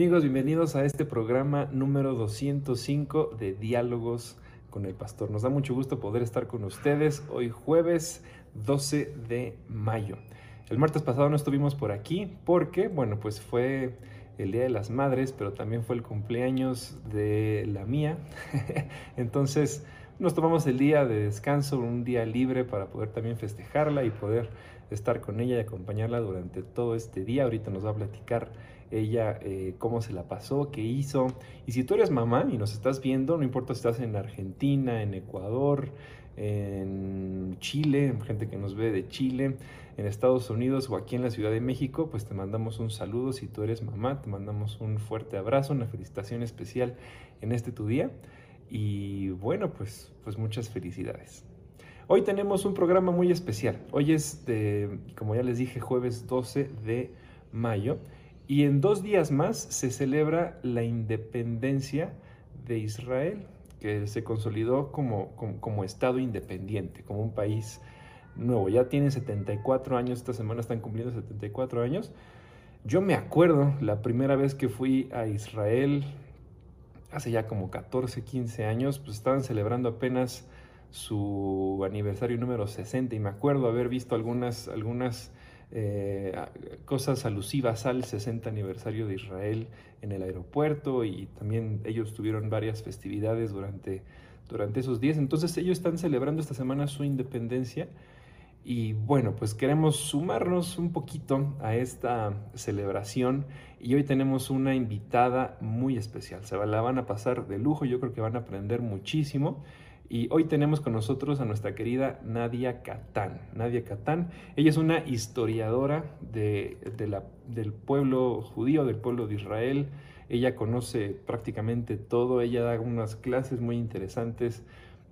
Amigos, bienvenidos a este programa número 205 de Diálogos con el Pastor. Nos da mucho gusto poder estar con ustedes hoy jueves 12 de mayo. El martes pasado no estuvimos por aquí porque, bueno, pues fue el Día de las Madres, pero también fue el cumpleaños de la mía. Entonces nos tomamos el día de descanso, un día libre para poder también festejarla y poder estar con ella y acompañarla durante todo este día. Ahorita nos va a platicar ella eh, cómo se la pasó, qué hizo. Y si tú eres mamá y nos estás viendo, no importa si estás en Argentina, en Ecuador, en Chile, gente que nos ve de Chile, en Estados Unidos o aquí en la Ciudad de México, pues te mandamos un saludo. Si tú eres mamá, te mandamos un fuerte abrazo, una felicitación especial en este tu día. Y bueno, pues, pues muchas felicidades. Hoy tenemos un programa muy especial. Hoy es, como ya les dije, jueves 12 de mayo. Y en dos días más se celebra la independencia de Israel, que se consolidó como, como, Estado independiente, como un país nuevo. Ya tienen 74 años, esta semana están cumpliendo 74 años. Yo me acuerdo la primera vez que fui a Israel, hace ya como 14, 15 años, pues estaban celebrando apenas su aniversario número 60 y me acuerdo haber visto algunas, algunas eh, cosas alusivas al 60 aniversario de Israel en el aeropuerto y también ellos tuvieron varias festividades durante, durante esos días. Entonces ellos están celebrando esta semana su independencia y bueno, pues queremos sumarnos un poquito a esta celebración y hoy tenemos una invitada muy especial. Se la van a pasar de lujo, yo creo que van a aprender muchísimo. Y hoy tenemos con nosotros a nuestra querida Nadia Catán. Nadia Catán, ella es una historiadora de, del pueblo judío, del pueblo de Israel. Ella conoce prácticamente todo, ella da unas clases muy interesantes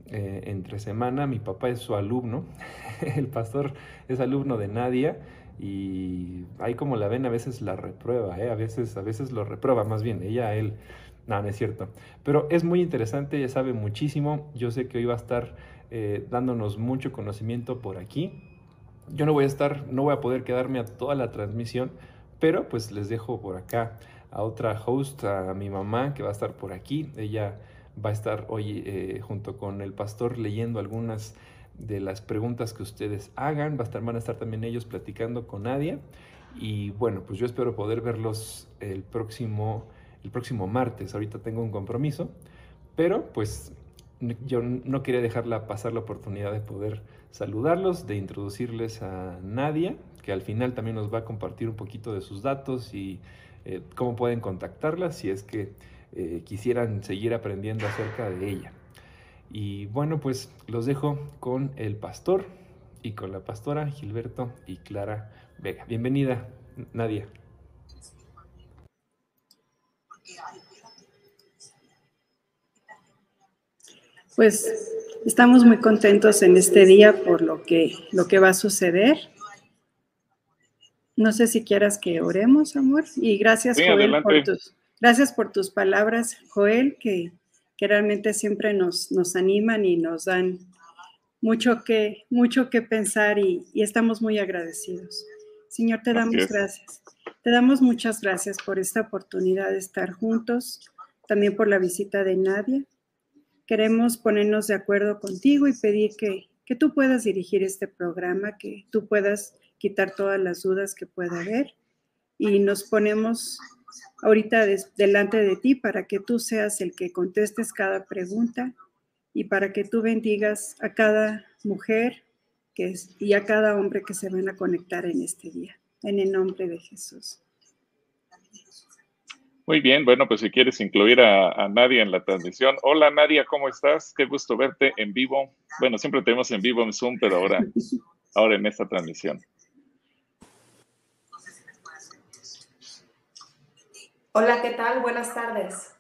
eh, entre semana. Mi papá es su alumno, el pastor es alumno de Nadia y ahí como la ven a veces la reprueba, ¿eh? a, veces, a veces lo reprueba más bien, ella a él. No, no es cierto. Pero es muy interesante, ella sabe muchísimo. Yo sé que hoy va a estar eh, dándonos mucho conocimiento por aquí. Yo no voy a estar, no voy a poder quedarme a toda la transmisión, pero pues les dejo por acá a otra host, a mi mamá, que va a estar por aquí. Ella va a estar hoy eh, junto con el pastor leyendo algunas de las preguntas que ustedes hagan. Va a estar, van a estar también ellos platicando con Nadia. Y bueno, pues yo espero poder verlos el próximo el próximo martes. Ahorita tengo un compromiso, pero pues yo no quería dejarla pasar la oportunidad de poder saludarlos, de introducirles a Nadia, que al final también nos va a compartir un poquito de sus datos y eh, cómo pueden contactarla si es que eh, quisieran seguir aprendiendo acerca de ella. Y bueno, pues los dejo con el pastor y con la pastora Gilberto y Clara Vega. Bienvenida, Nadia. Pues estamos muy contentos en este día por lo que, lo que va a suceder. No sé si quieras que oremos, amor. Y gracias, Joel, por tus, gracias por tus palabras, Joel, que, que realmente siempre nos, nos animan y nos dan mucho que, mucho que pensar y, y estamos muy agradecidos. Señor, te damos gracias. Te damos muchas gracias por esta oportunidad de estar juntos, también por la visita de Nadia. Queremos ponernos de acuerdo contigo y pedir que, que tú puedas dirigir este programa, que tú puedas quitar todas las dudas que pueda haber. Y nos ponemos ahorita delante de ti para que tú seas el que contestes cada pregunta y para que tú bendigas a cada mujer y a cada hombre que se van a conectar en este día en el nombre de Jesús. Muy bien, bueno, pues si quieres incluir a, Nadia en la transmisión. Hola Nadia, ¿cómo estás? Qué gusto verte en vivo. Bueno, siempre tenemos en vivo en Zoom, pero ahora, ahora en esta transmisión. Hola, ¿qué tal? Buenas tardes.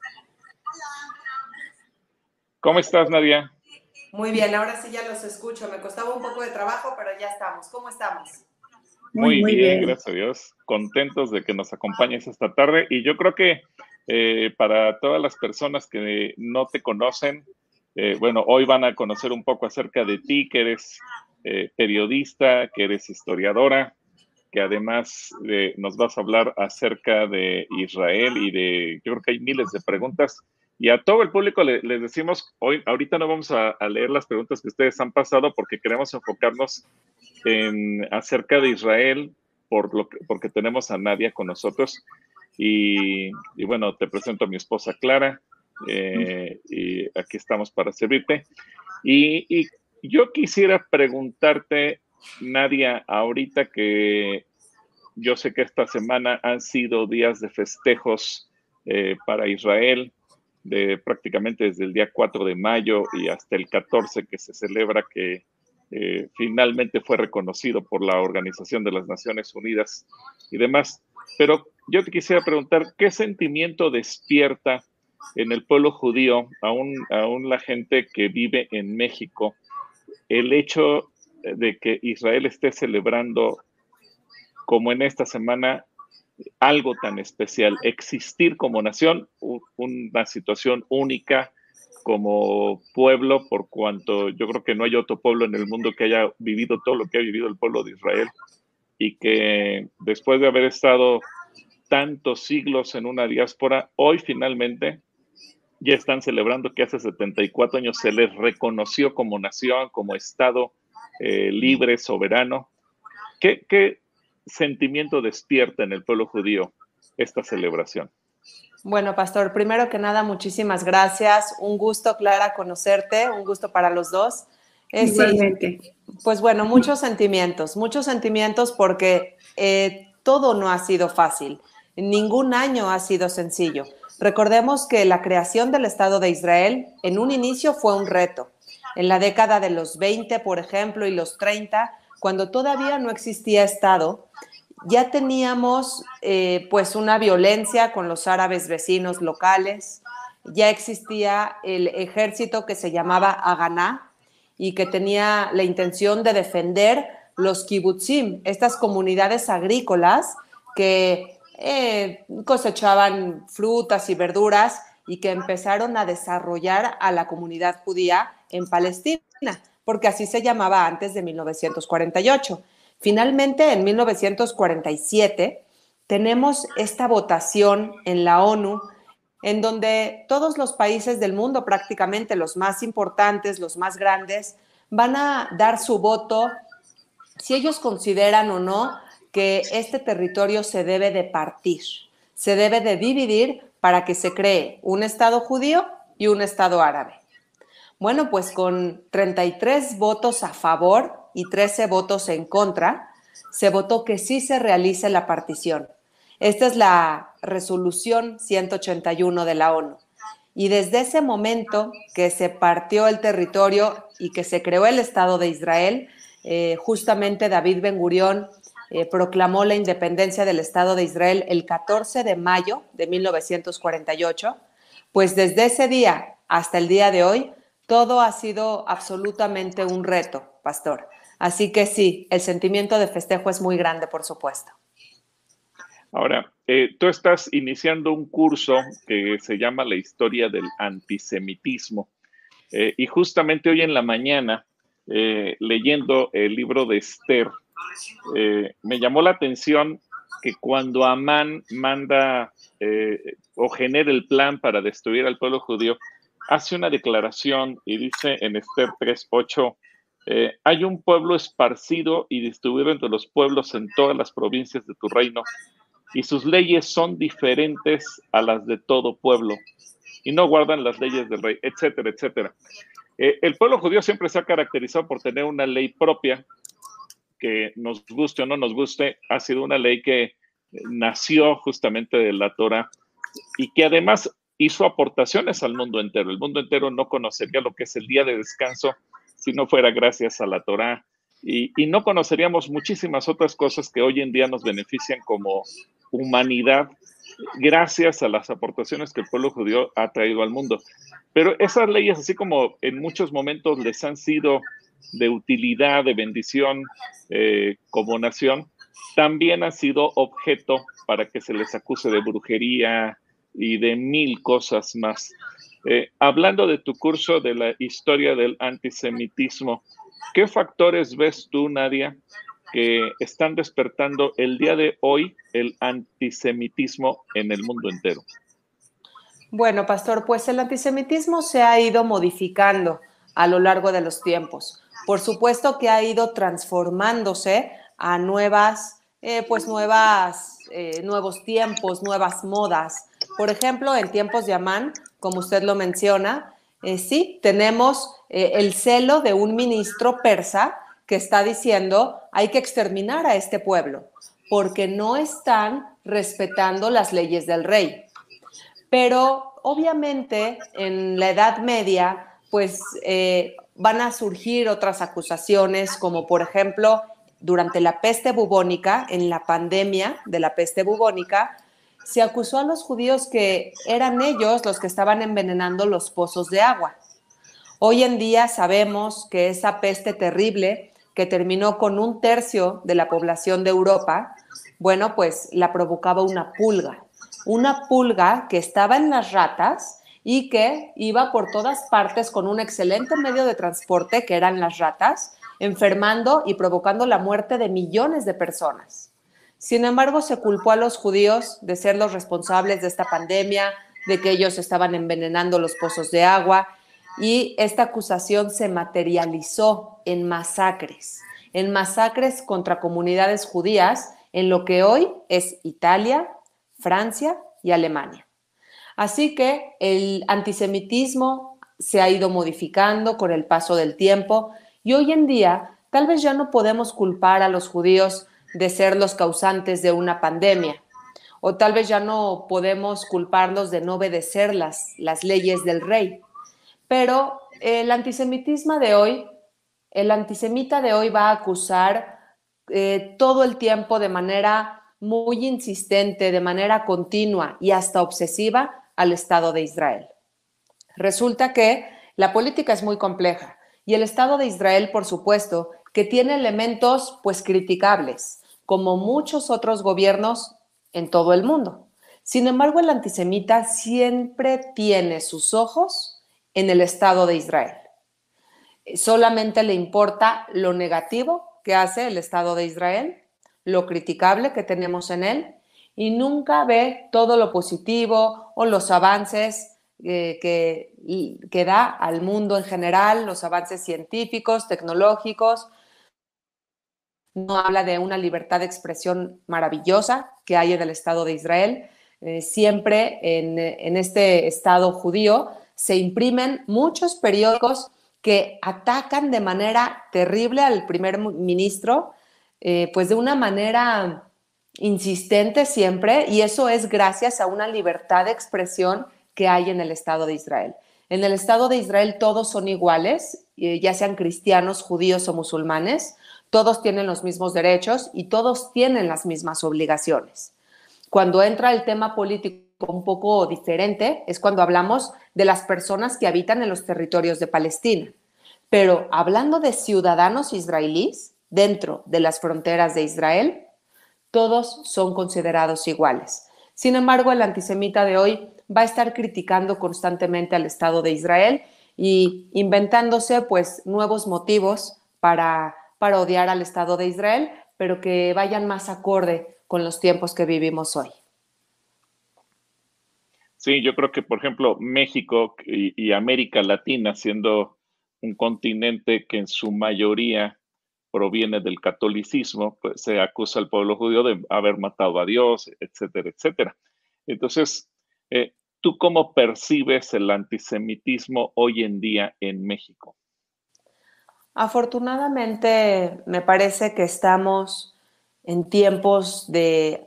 ¿Cómo estás, Nadia? Muy bien, ahora sí ya los escucho. Me costaba un poco de trabajo, pero ya estamos. ¿Cómo estamos? Muy, bien, gracias a Dios. Contentos de que nos acompañes esta tarde. Y yo creo que eh, para todas las personas que no te conocen, eh, bueno, hoy van a conocer un poco acerca de ti, que eres eh, periodista, que eres historiadora. que además nos vas a hablar acerca de Israel y de, yo creo que hay miles de preguntas. Y a todo el público les decimos, hoy, ahorita no vamos a, leer las preguntas que ustedes han pasado porque queremos enfocarnos acerca de Israel, por lo porque tenemos a Nadia con nosotros. Y, bueno, te presento a mi esposa Clara, eh, y aquí estamos para servirte. Y, y yo quisiera preguntarte Nadia, ahorita que yo sé que esta semana han sido días de festejos eh, para Israel, de prácticamente desde el día 4 de mayo y hasta el 14 que se celebra que eh, finalmente fue reconocido por la Organización de las Naciones Unidas y demás. Pero yo te quisiera preguntar, ¿qué sentimiento despierta en el pueblo judío, aún, aún la gente que vive en México, el hecho de que Israel esté celebrando como en esta semana algo tan especial, existir como nación, una situación única como pueblo, por cuanto yo creo que no hay otro pueblo en el mundo que haya vivido todo lo que ha vivido el pueblo de Israel y que después de haber estado tantos siglos en una diáspora, hoy finalmente ya están celebrando que hace 74 años se les reconoció como nación, como Estado eh, libre, soberano. ¿Qué, sentimiento despierta en el pueblo judío esta celebración? Bueno, pastor, primero que nada, muchísimas gracias. Un gusto, Clara, conocerte, un gusto para los dos. Eh, Igualmente. pues bueno, muchos sentimientos, muchos sentimientos porque eh, todo no ha sido fácil. Ningún año ha sido sencillo. Recordemos que la creación del Estado de Israel en un inicio fue un reto en la década de los 20, por ejemplo, y los 30, cuando todavía no existía Estado, ya teníamos eh, pues una violencia con los árabes vecinos locales, ya existía el ejército que se llamaba Aganá y que tenía la intención de defender los kibbutzim, estas comunidades agrícolas que eh, cosechaban frutas y verduras y que empezaron a desarrollar a la comunidad judía en Palestina, porque así se llamaba antes de 1948. Finalmente, en 1947, tenemos esta votación en la ONU en donde todos los países del mundo, prácticamente los más importantes, los más grandes, van a dar su voto si ellos consideran o no que este territorio se debe de partir, se debe de dividir para que se cree un Estado judío y un Estado árabe. Bueno, pues con 33 votos a favor y 13 votos en contra, se votó que sí se realice la partición. Esta es la resolución 181 de la ONU. Y desde ese momento que se partió el territorio y que se creó el Estado de Israel, eh, justamente David Ben Gurión eh, proclamó la independencia del Estado de Israel el 14 de mayo de 1948, pues desde ese día hasta el día de hoy todo ha sido absolutamente un reto, pastor. Así que sí, el sentimiento de festejo es muy grande, por supuesto. Ahora, eh, tú estás iniciando un curso que se llama La historia del antisemitismo. Eh, y justamente hoy en la mañana, eh, leyendo el libro de Esther, me llamó la atención que cuando Amán manda o genera el plan para destruir al pueblo judío, hace una declaración y dice en Esther 3.8, eh, hay un pueblo esparcido y distribuido entre los pueblos en todas las provincias de tu reino, y sus leyes son diferentes a las de todo pueblo, y no guardan las leyes del rey, etcétera, etcétera. Eh, el pueblo judío siempre se ha caracterizado por tener una ley propia, que nos guste o no nos guste, ha sido una ley que nació justamente de la Torah y que además hizo aportaciones al mundo entero. El mundo entero no conocería lo que es el día de descanso si no fuera gracias a la Torá. Y, no conoceríamos muchísimas otras cosas que hoy en día nos benefician como humanidad gracias a las aportaciones que el pueblo judío ha traído al mundo. Pero esas leyes, así como en muchos momentos les han sido de utilidad, de bendición eh, como nación, también han sido objeto para que se les acuse de brujería, y de mil cosas más. Eh, hablando de tu curso de la historia del antisemitismo, ¿qué factores ves tú, Nadia, que están despertando el día de hoy el antisemitismo en el mundo entero? Bueno, pastor, pues el antisemitismo se ha ido modificando a lo largo de los tiempos. Por supuesto que ha ido transformándose a nuevas, eh, pues nuevas, eh, nuevos tiempos, nuevas modas. Por ejemplo, en tiempos de Amán, como usted lo menciona, eh, sí, tenemos el celo de un ministro persa que está diciendo hay que exterminar a este pueblo porque no están respetando las leyes del rey. Pero obviamente en la Edad Media, pues eh, van a surgir otras acusaciones, como por ejemplo, durante la peste bubónica, en la pandemia de la peste bubónica, se acusó a los judíos que eran ellos los que estaban envenenando los pozos de agua. Hoy en día sabemos que esa peste terrible que terminó con un tercio de la población de Europa, bueno, pues la provocaba una pulga, una pulga que estaba en las ratas y que iba por todas partes con un excelente medio de transporte que eran las ratas, enfermando y provocando la muerte de millones de personas. Sin embargo, se culpó a los judíos de ser los responsables de esta pandemia, de que ellos estaban envenenando los pozos de agua y esta acusación se materializó en masacres, en masacres contra comunidades judías en lo que hoy es Italia, Francia y Alemania. Así que el antisemitismo se ha ido modificando con el paso del tiempo y hoy en día tal vez ya no podemos culpar a los judíos de ser los causantes de una pandemia o tal vez ya no podemos culparlos de no obedecer las, las leyes del rey. Pero el antisemitismo de hoy, el antisemita de hoy va a acusar eh, todo el tiempo de manera muy insistente, de manera continua y hasta obsesiva al Estado de Israel. Resulta que la política es muy compleja y el Estado de Israel, por supuesto, que tiene elementos pues criticables, como muchos otros gobiernos en todo el mundo. Sin embargo, el antisemita siempre tiene sus ojos en el Estado de Israel. Solamente le importa lo negativo que hace el Estado de Israel, lo criticable que tenemos en él, y nunca ve todo lo positivo o los avances eh, que, que da al mundo en general, los avances científicos, tecnológicos. No habla de una libertad de expresión maravillosa que hay en el Estado de Israel. Eh, siempre en, en este Estado judío se imprimen muchos periódicos que atacan de manera terrible al primer ministro, eh, pues de una manera insistente siempre, y eso es gracias a una libertad de expresión que hay en el Estado de Israel. En el Estado de Israel todos son iguales, eh, ya sean cristianos, judíos o musulmanes, todos tienen los mismos derechos y todos tienen las mismas obligaciones. Cuando entra el tema político un poco diferente es cuando hablamos de las personas que habitan en los territorios de Palestina. Pero hablando de ciudadanos israelíes dentro de las fronteras de Israel, todos son considerados iguales. Sin embargo, el antisemita de hoy va a estar criticando constantemente al Estado de Israel y inventándose pues nuevos motivos para, para odiar al Estado de Israel, pero que vayan más acorde con los tiempos que vivimos hoy. Sí, yo creo que, por ejemplo, México y, América Latina, siendo un continente que en su mayoría proviene del catolicismo, pues se acusa al pueblo judío de haber matado a Dios, etcétera, etcétera. Entonces, eh, ¿tú cómo percibes el antisemitismo hoy en día en México? Afortunadamente, me parece que estamos en tiempos de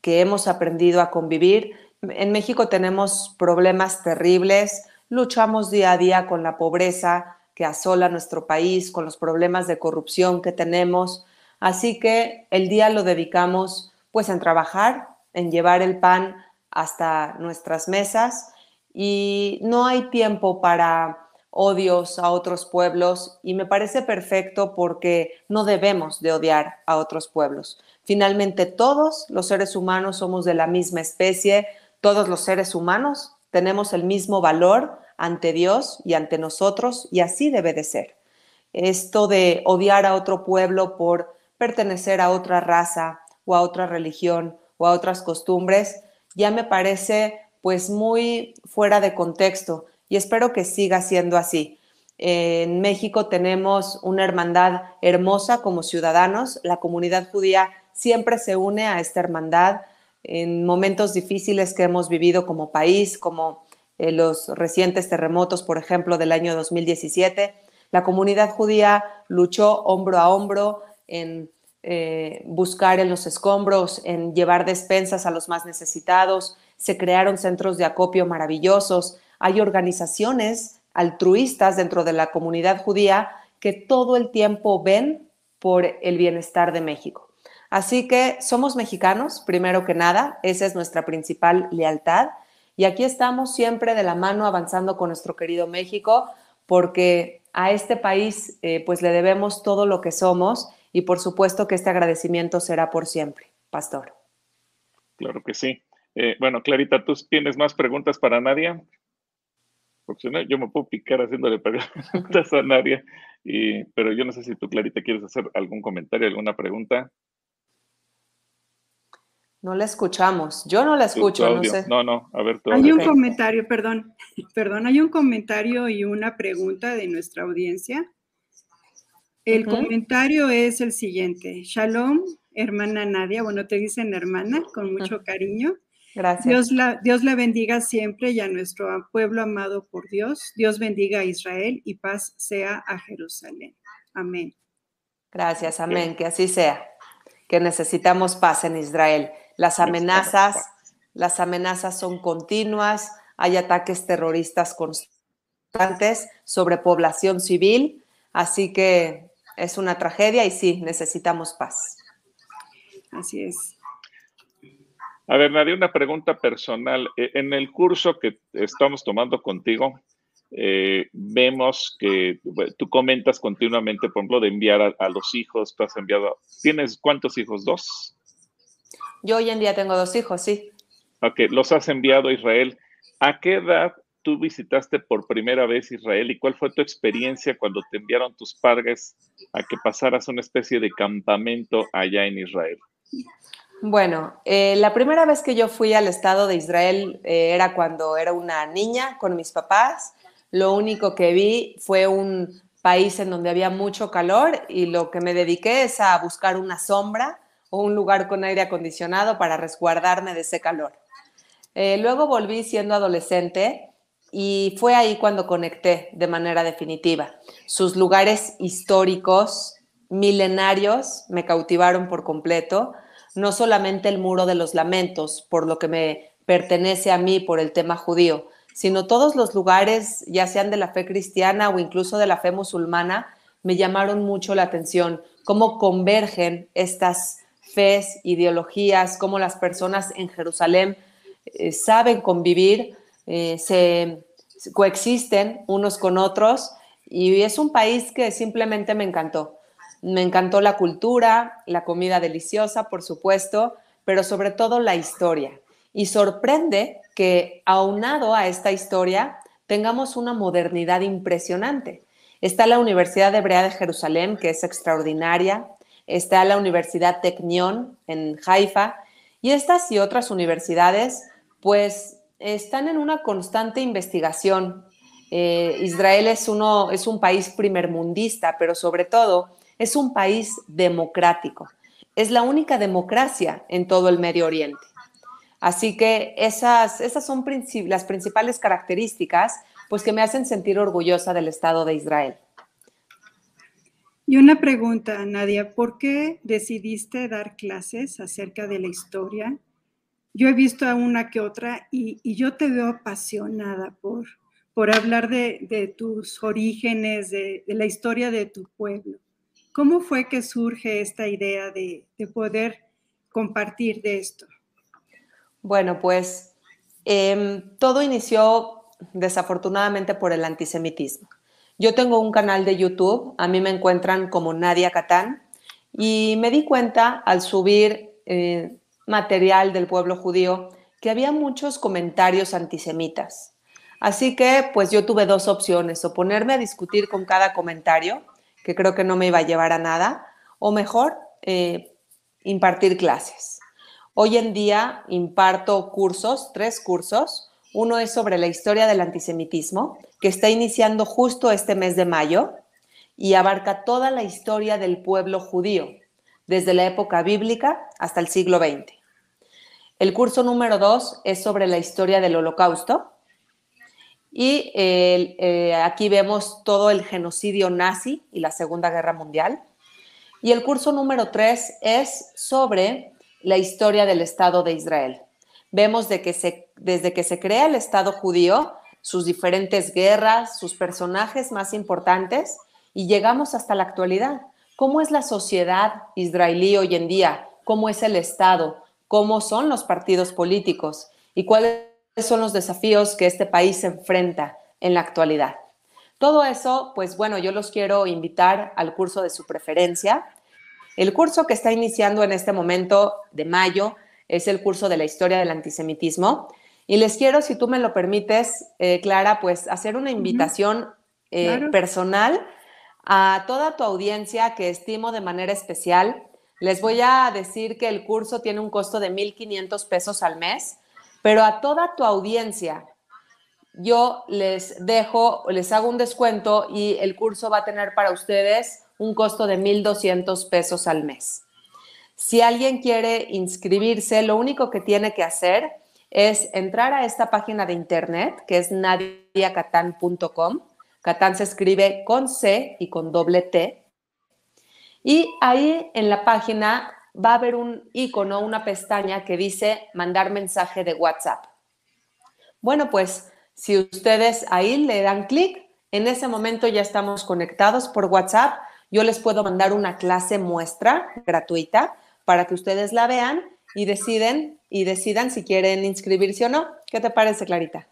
que hemos aprendido a convivir en México tenemos problemas terribles, luchamos día a día con la pobreza que asola nuestro país, con los problemas de corrupción que tenemos. Así que el día lo dedicamos pues en trabajar, en llevar el pan hasta nuestras mesas y no hay tiempo para odios a otros pueblos y me parece perfecto porque no debemos de odiar a otros pueblos. Finalmente todos los seres humanos somos de la misma especie, todos los seres humanos tenemos el mismo valor ante Dios y ante nosotros y así debe de ser. Esto de odiar a otro pueblo por pertenecer a otra raza o a otra religión o a otras costumbres, ya me parece pues muy fuera de contexto y espero que siga siendo así. En México tenemos una hermandad hermosa como ciudadanos. La comunidad judía siempre se une a esta hermandad en momentos difíciles que hemos vivido como país, como eh, los recientes terremotos, por ejemplo, del año 2017. La comunidad judía luchó hombro a hombro en eh, buscar en los escombros, en llevar despensas a los más necesitados. Se crearon centros de acopio maravillosos. Hay organizaciones altruistas dentro de la comunidad judía que todo el tiempo ven por el bienestar de México. Así que somos mexicanos, primero que nada, esa es nuestra principal lealtad. Y aquí estamos siempre de la mano avanzando con nuestro querido México, porque a este país eh, pues le debemos todo lo que somos y por supuesto que este agradecimiento será por siempre, Pastor. Claro que sí. Eh, bueno, Clarita, ¿tú tienes más preguntas para Nadia? Porque yo me puedo picar haciéndole preguntas a Nadia, pero yo no sé si tú, Clarita, quieres hacer algún comentario, alguna pregunta. No la escuchamos. Yo no la escucho, no sé. No, no, a ver. Hay un comentario, perdón, perdón, hay un comentario y una pregunta de nuestra audiencia. El comentario es el siguiente. Shalom, hermana Nadia. Bueno, te dicen hermana con mucho cariño. Gracias. Dios la, Dios la bendiga siempre y a nuestro pueblo amado por Dios. Dios bendiga a Israel y paz sea a Jerusalén. Amén. Gracias, amén. Que así sea. Que necesitamos paz en Israel. Las amenazas, las amenazas son continuas, hay ataques terroristas constantes sobre población civil, así que es una tragedia y sí, necesitamos paz. Así es. A ver, Nadia, una pregunta personal. E, en el curso que estamos tomando contigo, eh, vemos que tú comentas continuamente, por ejemplo, de enviar a, a, los hijos, tú has enviado, ¿tienes cuántos hijos? ¿Dos? Yo hoy en día tengo dos hijos, sí. Ok, los has enviado a Israel. ¿A qué edad tú visitaste por primera vez Israel y cuál fue tu experiencia cuando te enviaron tus padres a que pasaras una especie de campamento allá en Israel? Bueno, eh, la primera vez que yo fui al estado de Israel eh, era cuando era una niña con mis papás. Lo único que vi fue un país en donde había mucho calor y lo que me dediqué es a buscar una sombra o un lugar con aire acondicionado para resguardarme de ese calor. Eh, luego volví siendo adolescente y fue ahí cuando conecté de manera definitiva. Sus lugares históricos, milenarios, me cautivaron por completo. No solamente el muro de los lamentos, por lo que me pertenece a mí por el tema judío, sino todos los lugares, ya sean de la fe cristiana o incluso de la fe musulmana, me llamaron mucho la atención, cómo convergen estas fes, ideologías, cómo las personas en Jerusalén eh, saben convivir, eh, se, coexisten unos con otros y es un país que simplemente me encantó. Me encantó la cultura, la comida deliciosa, por supuesto, pero sobre todo la historia. Y sorprende que aunado a esta historia tengamos una modernidad impresionante. Está la Universidad Hebrea de Jerusalén, que es extraordinaria, está la Universidad Technion en Haifa, y estas y otras universidades, pues, están en una constante investigación. Eh, Israel es, uno, es un país primermundista, pero sobre todo es un país democrático. Es la única democracia en todo el Medio Oriente. Así que esas, esas son las principales características pues, que me hacen sentir orgullosa del Estado de Israel. Y una pregunta, Nadia, ¿por qué decidiste dar clases acerca de la historia? Yo he visto a una que otra y, yo te veo apasionada por, por hablar de, tus orígenes, de, la historia de tu pueblo. ¿Cómo fue que surge esta idea de, poder compartir de esto? Bueno, pues em, todo inició desafortunadamente por el antisemitismo. Yo tengo un canal de YouTube, a mí me encuentran como Nadia Catán, y me di cuenta al subir eh, material del pueblo judío que había muchos comentarios antisemitas. Así que pues yo tuve dos opciones, o ponerme a discutir con cada comentario, que creo que no me iba a llevar a nada, o mejor eh, impartir clases. Hoy en día imparto cursos, tres cursos. Uno es sobre la historia del antisemitismo, que está iniciando justo este mes de mayo y abarca toda la historia del pueblo judío, desde la época bíblica hasta el siglo XX. El curso número dos es sobre la historia del holocausto. Y eh, aquí vemos todo el genocidio nazi y la Segunda Guerra Mundial. Y el curso número tres es sobre la historia del Estado de Israel. Vemos de que se, desde que se crea el Estado judío, sus diferentes guerras, sus personajes más importantes, y llegamos hasta la actualidad. ¿Cómo es la sociedad israelí hoy en día? ¿Cómo es el Estado? ¿Cómo son los partidos políticos? ¿Y cuáles son los desafíos que este país se enfrenta en la actualidad? Todo eso, pues bueno, yo los quiero invitar al curso de su preferencia. El curso que está iniciando en este momento de mayo es el curso de la historia del antisemitismo. Y les quiero, si tú me lo permites, eh, Clara, pues hacer una invitación eh, personal a toda tu audiencia que estimo de manera especial. Les voy a decir que el curso tiene un costo de 1.500 pesos al mes, pero a toda tu audiencia yo les dejo, les hago un descuento y el curso va a tener para ustedes un costo de 1.200 pesos al mes. Si alguien quiere inscribirse, lo único que tiene que hacer es entrar a esta página de internet que es nadiacatan.com Catán se escribe con C y con doble T. Y ahí en la página va a haber un icono, una pestaña que dice mandar mensaje de WhatsApp. Bueno, pues si ustedes ahí le dan clic, en ese momento ya estamos conectados por WhatsApp. Yo les puedo mandar una clase muestra gratuita para que ustedes la vean y deciden y decidan si quieren inscribirse o no. ¿Qué te parece, Clarita?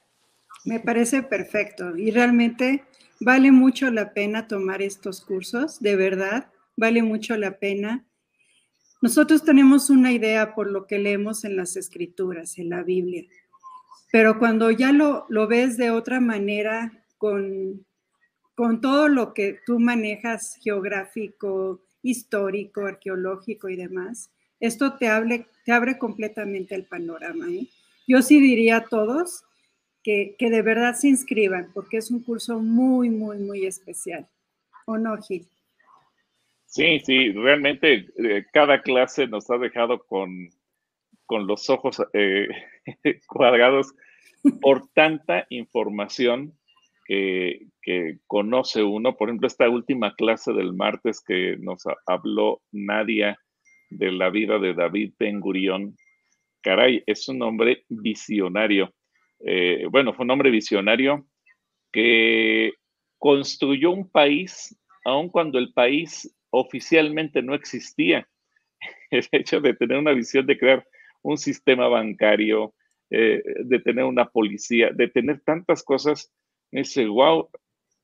Me parece perfecto y realmente Vale mucho la pena tomar estos cursos, de verdad, vale mucho la pena. Nosotros tenemos una idea por lo que leemos en las escrituras, en la Biblia, pero cuando ya lo, lo ves de otra manera, con, con todo lo que tú manejas geográfico, histórico, arqueológico y demás, esto te, te abre completamente el panorama. ¿eh? Yo sí diría a todos que, de verdad se inscriban, porque es un curso muy, muy, muy especial. ¿O no, Gil? Sí, sí, realmente eh, cada clase nos ha dejado con, con los ojos eh, cuadrados por tanta información que, conoce uno. Por ejemplo, esta última clase del martes que nos habló Nadia de la vida de David Ben Gurión. Caray, es un hombre visionario. Eh, bueno, fue un hombre visionario que construyó un país, aun cuando el país oficialmente no existía. El hecho de tener una visión de crear un sistema bancario, eh, de tener una policía, de tener tantas cosas, dice, wow,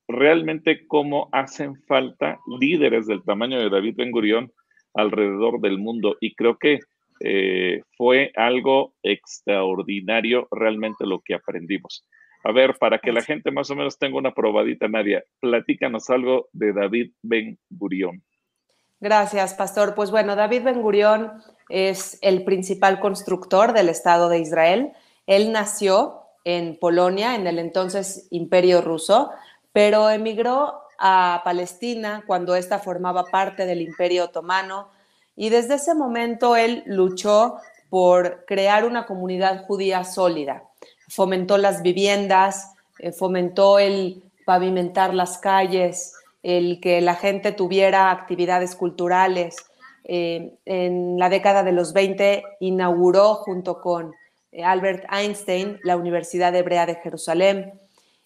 realmente cómo hacen falta líderes del tamaño de David Ben Gurión alrededor del mundo. Y creo que eh, fue algo extraordinario realmente lo que aprendimos. A ver, para que la gente más o menos tenga una probadita, Nadia, platícanos algo de David Ben Gurión. Gracias, Pastor. Pues bueno, David Ben Gurión es el principal constructor del Estado de Israel. Él nació en Polonia, en el entonces Imperio Ruso, pero emigró a Palestina cuando ésta formaba parte del Imperio Otomano y desde ese momento él luchó por crear una comunidad judía sólida. Fomentó las viviendas, eh, fomentó el pavimentar las calles, el que la gente tuviera actividades culturales. Eh, en la década de los 20 inauguró junto con Albert Einstein la Universidad Hebrea de Jerusalén.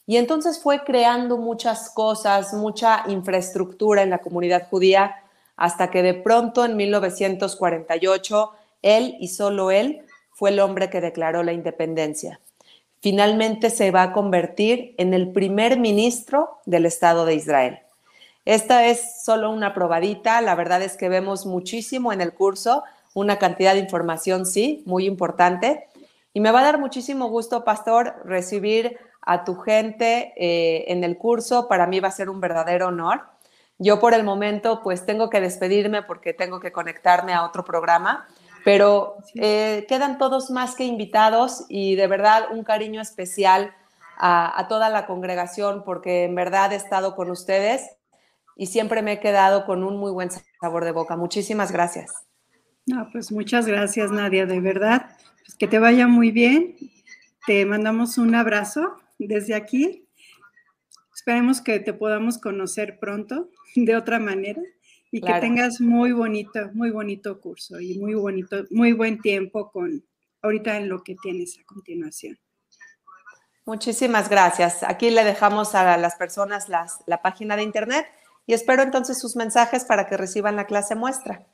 Y entonces fue creando muchas cosas, mucha infraestructura en la comunidad judía hasta que de pronto en 1948 él y solo él fue el hombre que declaró la independencia. Finalmente se va a convertir en el primer ministro del Estado de Israel. Esta es solo una probadita, la verdad es que vemos muchísimo en el curso, una cantidad de información, sí, muy importante. Y me va a dar muchísimo gusto, Pastor, recibir a tu gente eh, en el curso. Para mí va a ser un verdadero honor. Yo por el momento pues tengo que despedirme porque tengo que conectarme a otro programa, pero eh, quedan todos más que invitados y de verdad un cariño especial a, toda la congregación porque en verdad he estado con ustedes y siempre me he quedado con un muy buen sabor de boca. Muchísimas gracias. No, pues muchas gracias Nadia, de verdad. Pues que te vaya muy bien. Te mandamos un abrazo desde aquí. Esperemos que te podamos conocer pronto de otra manera y que tengas muy bonito, muy bonito curso y muy bonito, muy buen tiempo con ahorita en lo que tienes a continuación. Muchísimas gracias. Aquí le dejamos a las personas las, la página de internet y espero entonces sus mensajes para que reciban la clase muestra.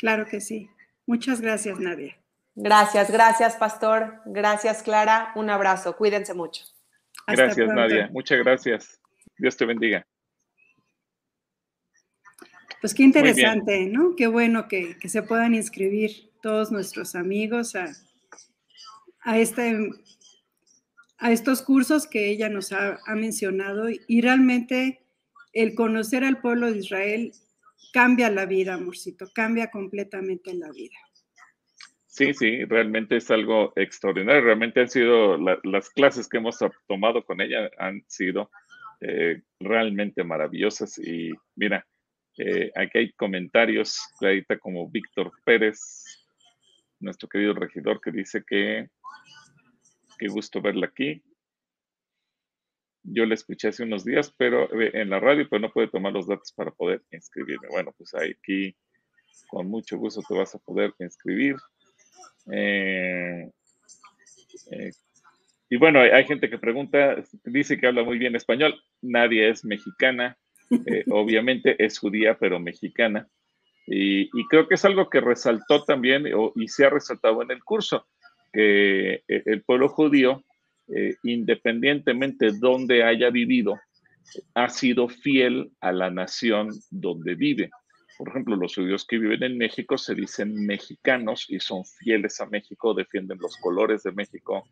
Claro que sí. Muchas gracias, Nadia. Gracias, gracias, Pastor. Gracias, Clara. Un abrazo. Cuídense mucho. gracias, Nadia. Muchas gracias. Dios te bendiga. Pues qué interesante, ¿no? Qué bueno que, se puedan inscribir todos nuestros amigos a, a, este, a estos cursos que ella nos ha, mencionado y realmente el conocer al pueblo de Israel cambia la vida, amorcito, cambia completamente la vida. Sí, sí, realmente es algo extraordinario. Realmente han sido las clases que hemos tomado con ella han sido eh, realmente maravillosas y mira, eh, aquí hay comentarios, ahorita como Víctor Pérez, nuestro querido regidor, que dice que qué gusto verla aquí. Yo la escuché hace unos días, pero eh, en la radio, pero no puede tomar los datos para poder inscribirme. Bueno, pues aquí con mucho gusto te vas a poder inscribir. Eh, y bueno, hay gente que pregunta, dice que habla muy bien español. Nadie es mexicana. Eh, obviamente es judía, pero mexicana. Y, creo que es algo que resaltó también y se ha resaltado en el curso, que eh, el pueblo judío, eh, independientemente de donde haya vivido, ha sido fiel a la nación donde vive. Por ejemplo, los judíos que viven en México se dicen mexicanos y son fieles a México, defienden los colores de México,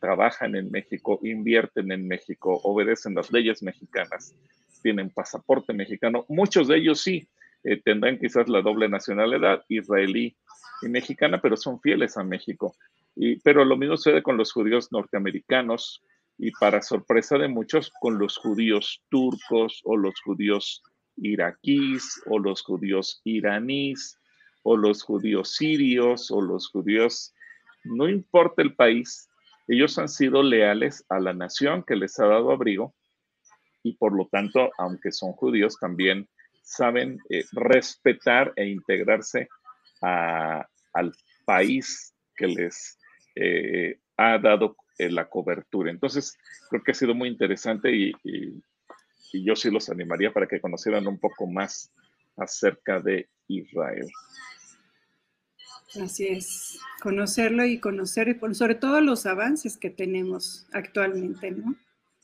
trabajan en México, invierten en México, obedecen las leyes mexicanas tienen pasaporte mexicano. Muchos de ellos sí eh, tendrán quizás la doble nacionalidad, israelí y mexicana, pero son fieles a México. Y, pero lo mismo sucede con los judíos norteamericanos y para sorpresa de muchos, con los judíos turcos o los judíos iraquíes o los judíos iraníes o los judíos sirios o los judíos, no importa el país, ellos han sido leales a la nación que les ha dado abrigo y por lo tanto, aunque son judíos, también saben eh, respetar e integrarse al país que les eh, ha dado eh, la cobertura. Entonces, creo que ha sido muy interesante y, yo sí los animaría para que conocieran un poco más acerca de Israel. Así es, conocerlo y conocer, sobre todo los avances que tenemos actualmente, ¿no?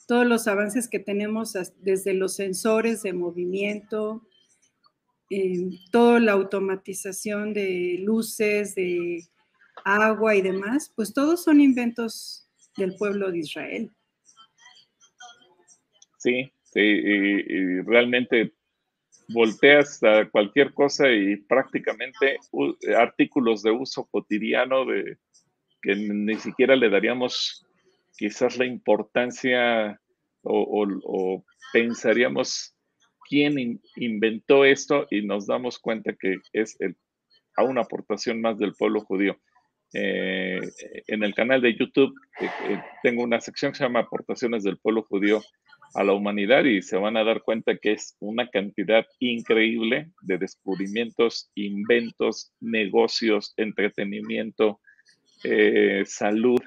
todos los avances que tenemos desde los sensores de movimiento, eh, toda la automatización de luces, de agua y demás, pues todos son inventos del pueblo de Israel. Sí, sí, y, realmente volteas a cualquier cosa y prácticamente artículos de uso cotidiano de que ni siquiera le daríamos quizás la importancia o, pensaríamos quién inventó esto y nos damos cuenta que es a una aportación más del pueblo judío. Eh, en el canal de YouTube eh, eh, tengo una sección que se llama Aportaciones del pueblo judío a la humanidad y se van a dar cuenta que es una cantidad increíble de descubrimientos, inventos, negocios, entretenimiento, salud,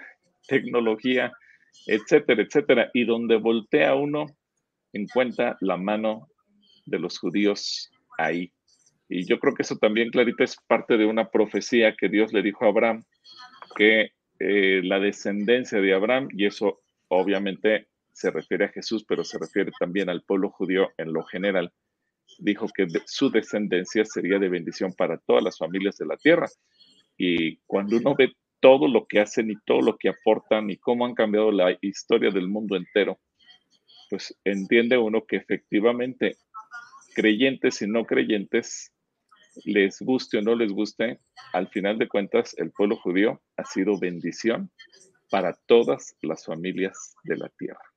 tecnología, etcétera, etcétera. Y donde voltea uno, encuentra la mano de los judíos ahí. Y yo creo que eso también, Clarita, es parte de una profecía que Dios le dijo a Abraham, que eh, la descendencia de Abraham, y eso obviamente se refiere a Jesús, pero se refiere también al pueblo judío en lo general, dijo que su descendencia sería de bendición para todas las familias de la tierra. Y cuando uno ve todo lo que hacen y todo lo que aportan y cómo han cambiado la historia del mundo entero, pues entiende uno que efectivamente creyentes y no creyentes, les guste o no les guste, al final de cuentas el pueblo judío ha sido bendición para todas las familias de la tierra.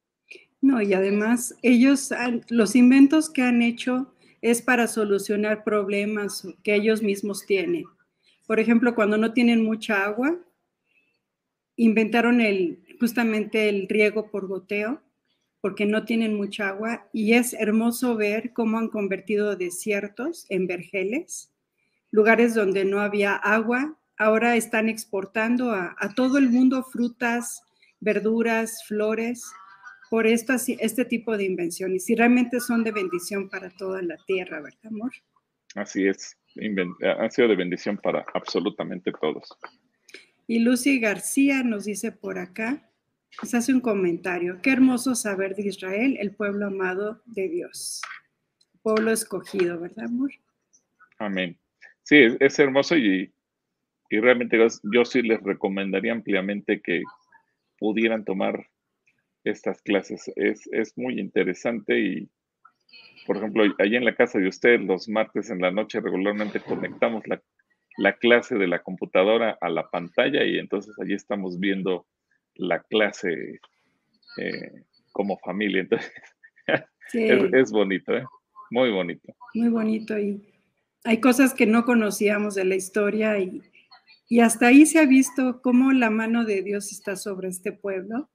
No, y además ellos, los inventos que han hecho es para solucionar problemas que ellos mismos tienen. Por ejemplo, cuando no tienen mucha agua, inventaron el, justamente el riego por goteo, porque no tienen mucha agua, y es hermoso ver cómo han convertido desiertos en vergeles, lugares donde no había agua, ahora están exportando a, a todo el mundo frutas, verduras, flores, por este tipo de invenciones y realmente son de bendición para toda la tierra, ¿verdad, amor? Así es, han sido de bendición para absolutamente todos. Y Lucy García nos dice por acá, nos hace un comentario, qué hermoso saber de Israel, el pueblo amado de Dios, pueblo escogido, ¿verdad, amor? Amén. Sí, es, hermoso y, y realmente yo sí les recomendaría ampliamente que pudieran tomar estas clases. Es, es muy interesante y, por ejemplo, ahí en la casa de usted, los martes en la noche regularmente conectamos la, la clase de la computadora a la pantalla y entonces allí estamos viendo la clase eh, como familia. Entonces, es, bonito, ¿eh? Muy bonito. Muy bonito y hay cosas que no conocíamos de la historia y, y hasta ahí se ha visto cómo la mano de Dios está sobre este pueblo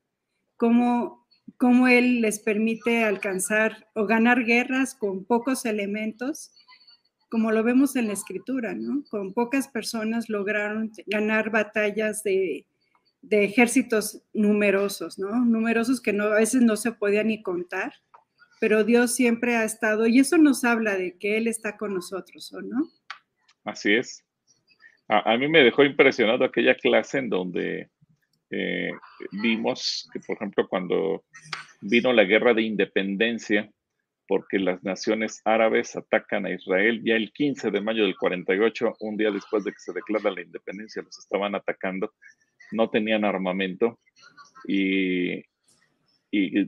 cómo, cómo Él les permite alcanzar o ganar guerras con pocos elementos, como lo vemos en la escritura, ¿no? Con pocas personas lograron ganar batallas de, de ejércitos numerosos, ¿no? Numerosos que no, a veces no se podían ni contar, pero Dios siempre ha estado, y eso nos habla de que Él está con nosotros, ¿o no? Así es. A mí me dejó impresionado aquella clase en donde eh, vimos que, por ejemplo, cuando vino la guerra de independencia, porque las naciones árabes atacan a Israel, ya el 15 de mayo del 48, un día después de que se declara la independencia, los estaban atacando, no tenían armamento y,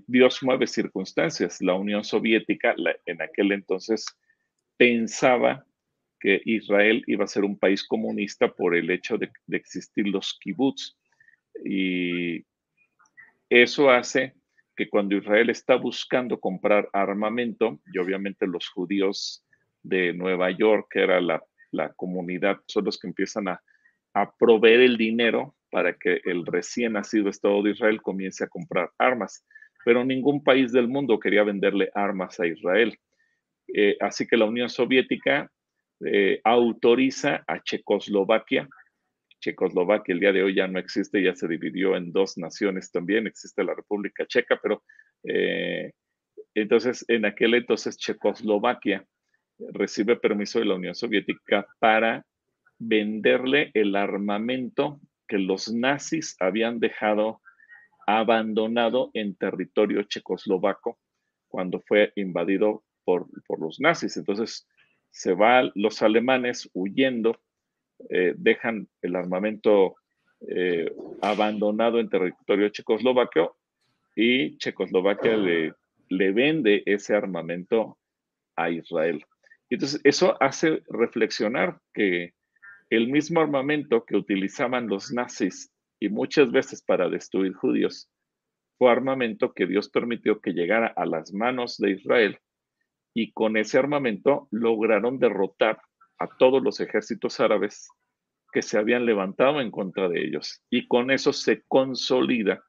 Dios mueve circunstancias. La Unión Soviética en aquel entonces pensaba que Israel iba a ser un país comunista por el hecho de, de existir los kibbutz, y eso hace que cuando Israel está buscando comprar armamento, y obviamente los judíos de Nueva York, que era la, comunidad, son los que empiezan a, a, proveer el dinero para que el recién nacido Estado de Israel comience a comprar armas. Pero ningún país del mundo quería venderle armas a Israel. Eh, así que la Unión Soviética eh, autoriza a Checoslovaquia Checoslovaquia el día de hoy ya no existe, ya se dividió en dos naciones también, existe la República Checa, pero eh, entonces en aquel entonces Checoslovaquia recibe permiso de la Unión Soviética para venderle el armamento que los nazis habían dejado abandonado en territorio checoslovaco cuando fue invadido por, por los nazis. Entonces se van los alemanes huyendo eh, dejan el armamento eh, abandonado en territorio checoslovaquio y Checoslovaquia le, le vende ese armamento a Israel. Entonces, eso hace reflexionar que el mismo armamento que utilizaban los nazis y muchas veces para destruir judíos fue armamento que Dios permitió que llegara a las manos de Israel y con ese armamento lograron derrotar a todos los ejércitos árabes que se habían levantado en contra de ellos. Y con eso se consolida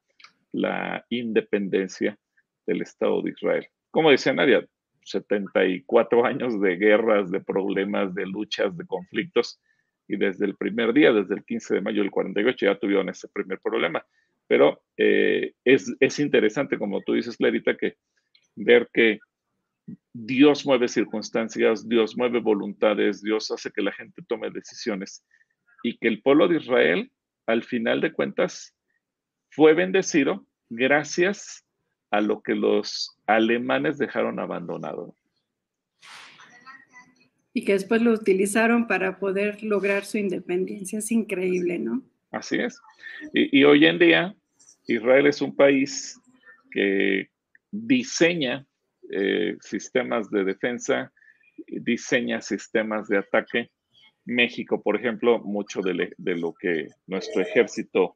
la independencia del Estado de Israel. Como decía Nadia, 74 años de guerras, de problemas, de luchas, de conflictos, y desde el primer día, desde el 15 de mayo del 48, ya tuvieron ese primer problema. Pero eh, es, es interesante, como tú dices, Clarita, que ver que Dios mueve circunstancias, Dios mueve voluntades, Dios hace que la gente tome decisiones y que el pueblo de Israel, al final de cuentas, fue bendecido gracias a lo que los alemanes dejaron abandonado. Y que después lo utilizaron para poder lograr su independencia. Es increíble, ¿no? Así es. Y, hoy en día, Israel es un país que diseña eh, sistemas de defensa diseña sistemas de ataque. México, por ejemplo, mucho de, lo que nuestro ejército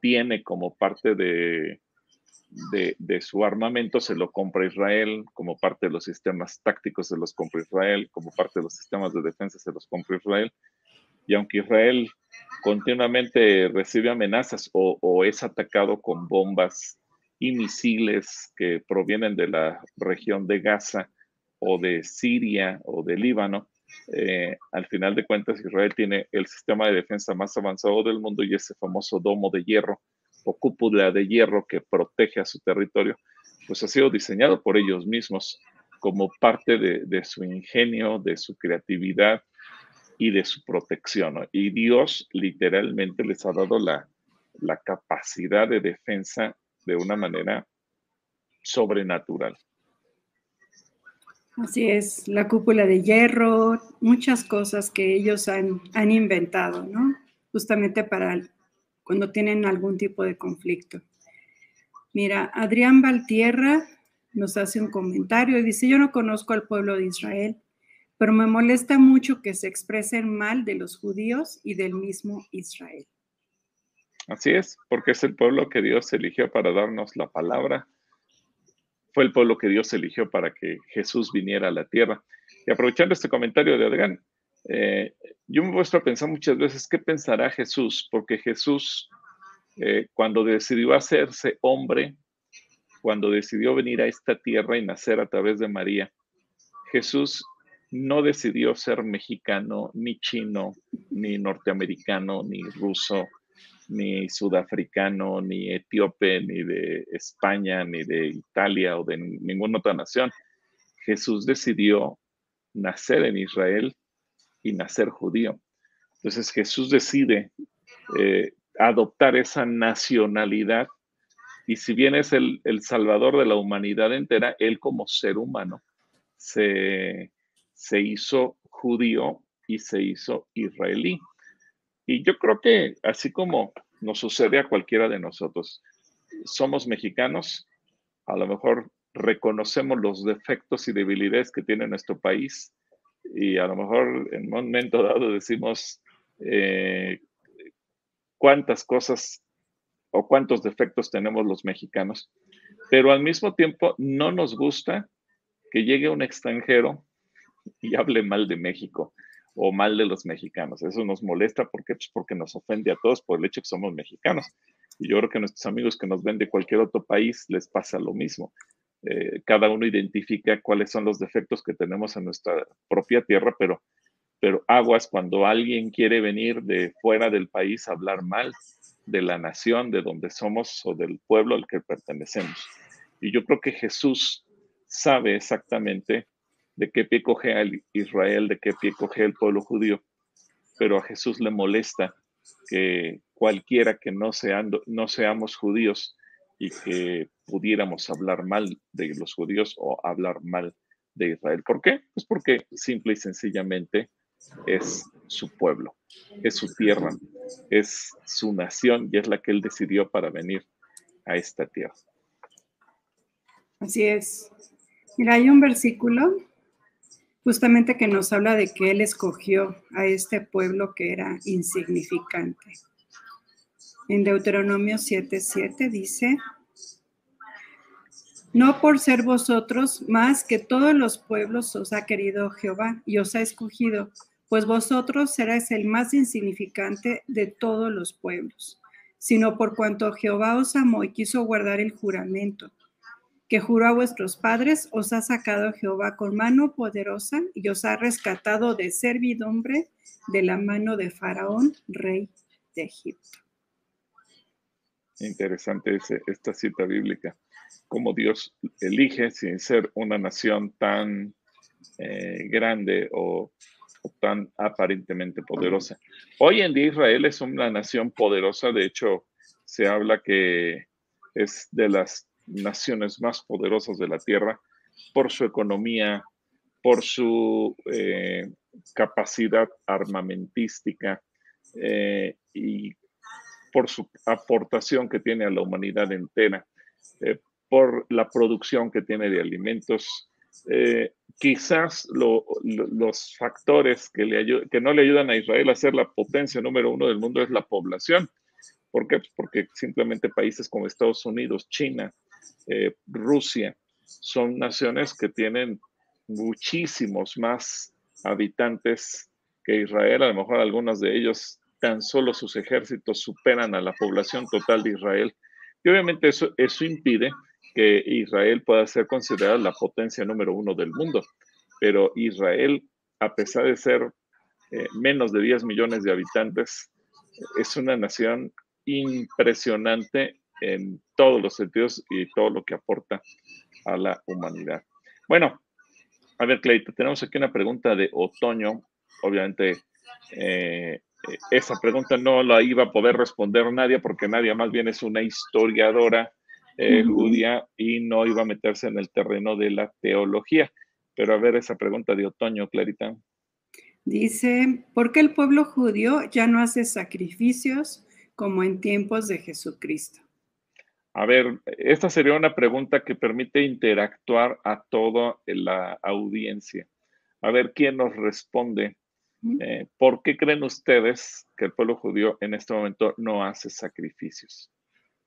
tiene como parte de, de, su armamento se lo compra Israel, como parte de los sistemas tácticos se los compra Israel, como parte de los sistemas de defensa se los compra Israel. Y aunque Israel continuamente recibe amenazas o, es atacado con bombas y misiles que provienen de la región de Gaza o de Siria o de Líbano, eh, al final de cuentas Israel tiene el sistema de defensa más avanzado del mundo y ese famoso domo de hierro o cúpula de hierro que protege a su territorio, pues ha sido diseñado por ellos mismos como parte de su ingenio, de su creatividad y de su protección. Y Dios literalmente les ha dado la, la capacidad de defensa de una manera sobrenatural. Así es, la cúpula de hierro, muchas cosas que ellos han, inventado, ¿no? Justamente para cuando tienen algún tipo de conflicto. Mira, Adrián Valtierra nos hace un comentario y dice, yo no conozco al pueblo de Israel, pero me molesta mucho que se expresen mal de los judíos y del mismo Israel. Así es, porque es el pueblo que Dios eligió para darnos la palabra. Fue el pueblo que Dios eligió para que Jesús viniera a la tierra. Y aprovechando este comentario de Adrián, eh, yo me he puesto a pensar muchas veces qué pensará Jesús, porque Jesús, eh, cuando decidió hacerse hombre, cuando decidió venir a esta tierra y nacer a través de María, Jesús no decidió ser mexicano, ni chino, ni norteamericano, ni ruso, ni sudafricano, ni etíope, ni de España, ni de Italia o de ninguna otra nación. Jesús decidió nacer en Israel y nacer judío. Entonces Jesús decide eh, adoptar esa nacionalidad y si bien es el, el salvador de la humanidad entera, él como ser humano se, se hizo judío y se hizo israelí. Y yo creo que así como nos sucede a cualquiera de nosotros, somos mexicanos, a lo mejor reconocemos los defectos y debilidades que tiene nuestro país y a lo mejor en un momento dado decimos eh, cuántas cosas o cuántos defectos tenemos los mexicanos, pero al mismo tiempo no nos gusta que llegue un extranjero y hable mal de México o mal de los mexicanos. Eso nos molesta porque, pues, porque nos ofende a todos por el hecho que somos mexicanos. Y yo creo que a nuestros amigos que nos ven de cualquier otro país les pasa lo mismo. Eh, cada uno identifica cuáles son los defectos que tenemos en nuestra propia tierra, pero, pero aguas cuando alguien quiere venir de fuera del país a hablar mal de la nación, de donde somos o del pueblo al que pertenecemos. Y yo creo que Jesús sabe exactamente de qué pie coge Israel, de qué pie coge el pueblo judío, pero a Jesús le molesta que cualquiera que no, no seamos judíos y que pudiéramos hablar mal de los judíos o hablar mal de Israel. ¿Por qué? Pues porque simple y sencillamente es su pueblo, es su tierra, es su nación y es la que él decidió para venir a esta tierra. Así es. Mira, hay un versículo justamente que nos habla de que Él escogió a este pueblo que era insignificante. En Deuteronomio 7:7 dice, no por ser vosotros más que todos los pueblos os ha querido Jehová y os ha escogido, pues vosotros seréis el más insignificante de todos los pueblos, sino por cuanto Jehová os amó y quiso guardar el juramento que juró a vuestros padres, os ha sacado Jehová con mano poderosa y os ha rescatado de servidumbre de la mano de Faraón, rey de Egipto. Interesante esta cita bíblica, como Dios elige sin ser una nación tan eh, grande o tan aparentemente poderosa. Hoy en día Israel es una nación poderosa, de hecho se habla que es de las naciones más poderosas de la Tierra por su economía, por su eh, capacidad armamentística eh, y por su aportación que tiene a la humanidad entera, eh, por la producción que tiene de alimentos quizás los factores que, le que no le ayudan a Israel a ser la potencia número uno del mundo es la población. ¿Por qué? Porque simplemente países como Estados Unidos, China, eh, Rusia, son naciones que tienen muchísimos más habitantes que Israel. A lo mejor algunos de ellos, tan solo sus ejércitos superan a la población total de Israel. Y obviamente eso, eso impide que Israel pueda ser considerada la potencia número uno del mundo. Pero Israel, a pesar de ser eh, menos de 10 millones de habitantes, es una nación impresionante en todos los sentidos y todo lo que aporta a la humanidad. Bueno, a ver, Cleito, tenemos aquí una pregunta de otoño. Obviamente, eh, esa pregunta no la iba a poder responder nadie porque nadie más bien es una historiadora eh, judía y no iba a meterse en el terreno de la teología. Pero a ver esa pregunta de otoño, Clarita. Dice, ¿por qué el pueblo judío ya no hace sacrificios como en tiempos de Jesucristo? A ver, esta sería una pregunta que permite interactuar a toda la audiencia. A ver quién nos responde. Eh, ¿Por qué creen ustedes que el pueblo judío en este momento no hace sacrificios?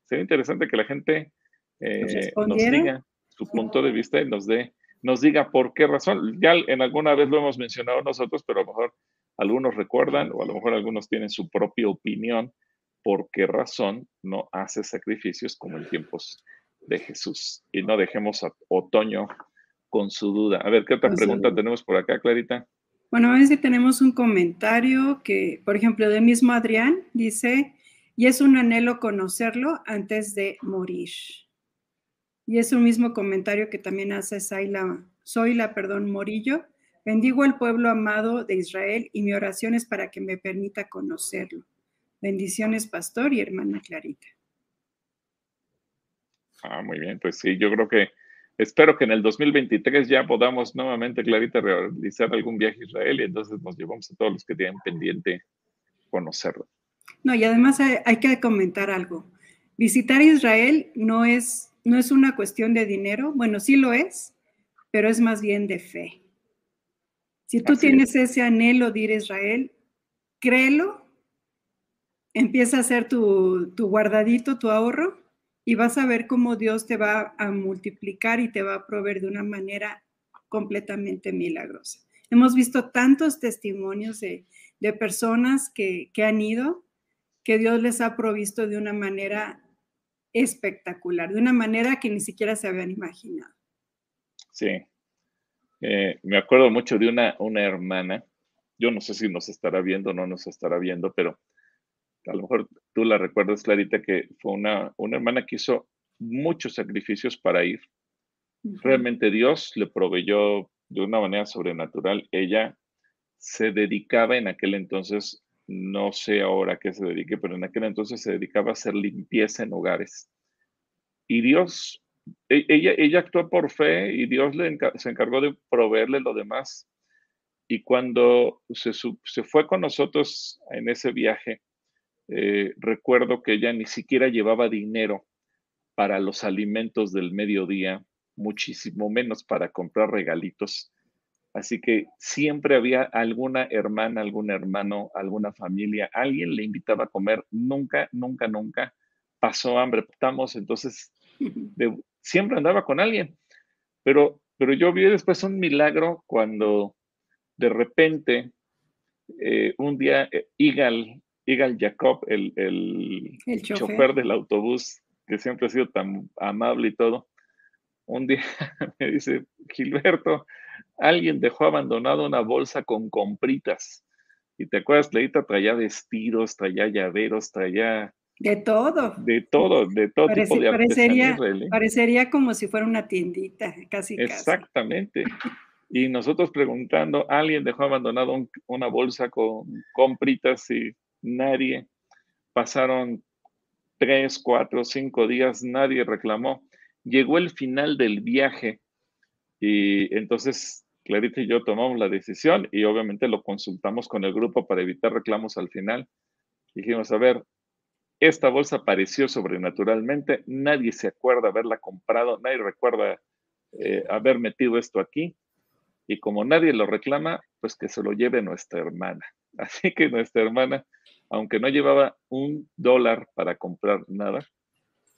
Sería interesante que la gente eh, nos diga su punto de vista y nos dé, nos diga por qué razón. Ya en alguna vez lo hemos mencionado nosotros, pero a lo mejor algunos recuerdan o a lo mejor algunos tienen su propia opinión por qué razón no hace sacrificios como en tiempos de Jesús. Y no dejemos a Otoño con su duda. A ver, ¿qué otra pregunta tenemos por acá, Clarita? Bueno, a ver si tenemos un comentario que, por ejemplo, del mismo Adrián dice, y es un anhelo conocerlo antes de morir. Y es un mismo comentario que también hace Saila, la perdón, Morillo. Bendigo al pueblo amado de Israel y mi oración es para que me permita conocerlo. Bendiciones, pastor y hermana Clarita. Ah, muy bien, pues sí, yo creo que espero que en el 2023 ya podamos nuevamente, Clarita, realizar algún viaje a Israel y entonces nos llevamos a todos los que tienen pendiente conocerlo. No, y además hay, hay que comentar algo. Visitar Israel no es no es una cuestión de dinero, bueno, sí lo es, pero es más bien de fe. Si tú tienes ese anhelo de ir a Israel, créelo, empieza a hacer tu, tu guardadito, tu ahorro, y vas a ver cómo Dios te va a multiplicar y te va a proveer de una manera completamente milagrosa. Hemos visto tantos testimonios de, de personas que, que, han ido, que Dios les ha provisto de una manera espectacular, de una manera que ni siquiera se habían imaginado. Sí. Eh, me acuerdo mucho de una, una hermana, yo no sé si nos estará viendo o no nos estará viendo, pero a lo mejor tú la recuerdas, Clarita, que fue una, una hermana que hizo muchos sacrificios para ir. Realmente Dios le proveyó de una manera sobrenatural. Ella se dedicaba en aquel entonces no sé ahora a qué se dedique, pero en aquel entonces se dedicaba a hacer limpieza en hogares. Y Dios, e, ella, ella actuó por fe y Dios le se encargó de proveerle lo demás. Y cuando se, se fue con nosotros en ese viaje, eh, recuerdo que ella ni siquiera llevaba dinero para los alimentos del mediodía, muchísimo menos para comprar regalitos. Así que siempre había alguna hermana, algún hermano, alguna familia, alguien le invitaba a comer. Nunca, nunca, nunca pasó hambre. Estamos entonces, siempre andaba con alguien. Pero, pero yo vi después un milagro cuando de repente eh, un día eh, Igal, Igal Jacob, el, el, chofer del autobús, que siempre ha sido tan amable y todo, un día me dice, Gilberto, alguien dejó abandonado una bolsa con compritas. Y te acuerdas, Leita traía vestidos, traía llaveros, traía... De todo. De todo, de todo tipo de parecería, parecería como si fuera una tiendita, casi. Exactamente. Y nosotros preguntando, alguien dejó abandonado una bolsa con compritas y nadie. Pasaron tres, cuatro, cinco días, nadie reclamó. Llegó el final del viaje y entonces Clarita y yo tomamos la decisión y obviamente lo consultamos con el grupo para evitar reclamos al final. Dijimos, a ver, esta bolsa apareció sobrenaturalmente, nadie se acuerda haberla comprado, nadie recuerda eh, haber metido esto aquí. Y como nadie lo reclama, pues que se lo lleve nuestra hermana. Así que nuestra hermana, aunque no llevaba un dólar para comprar nada,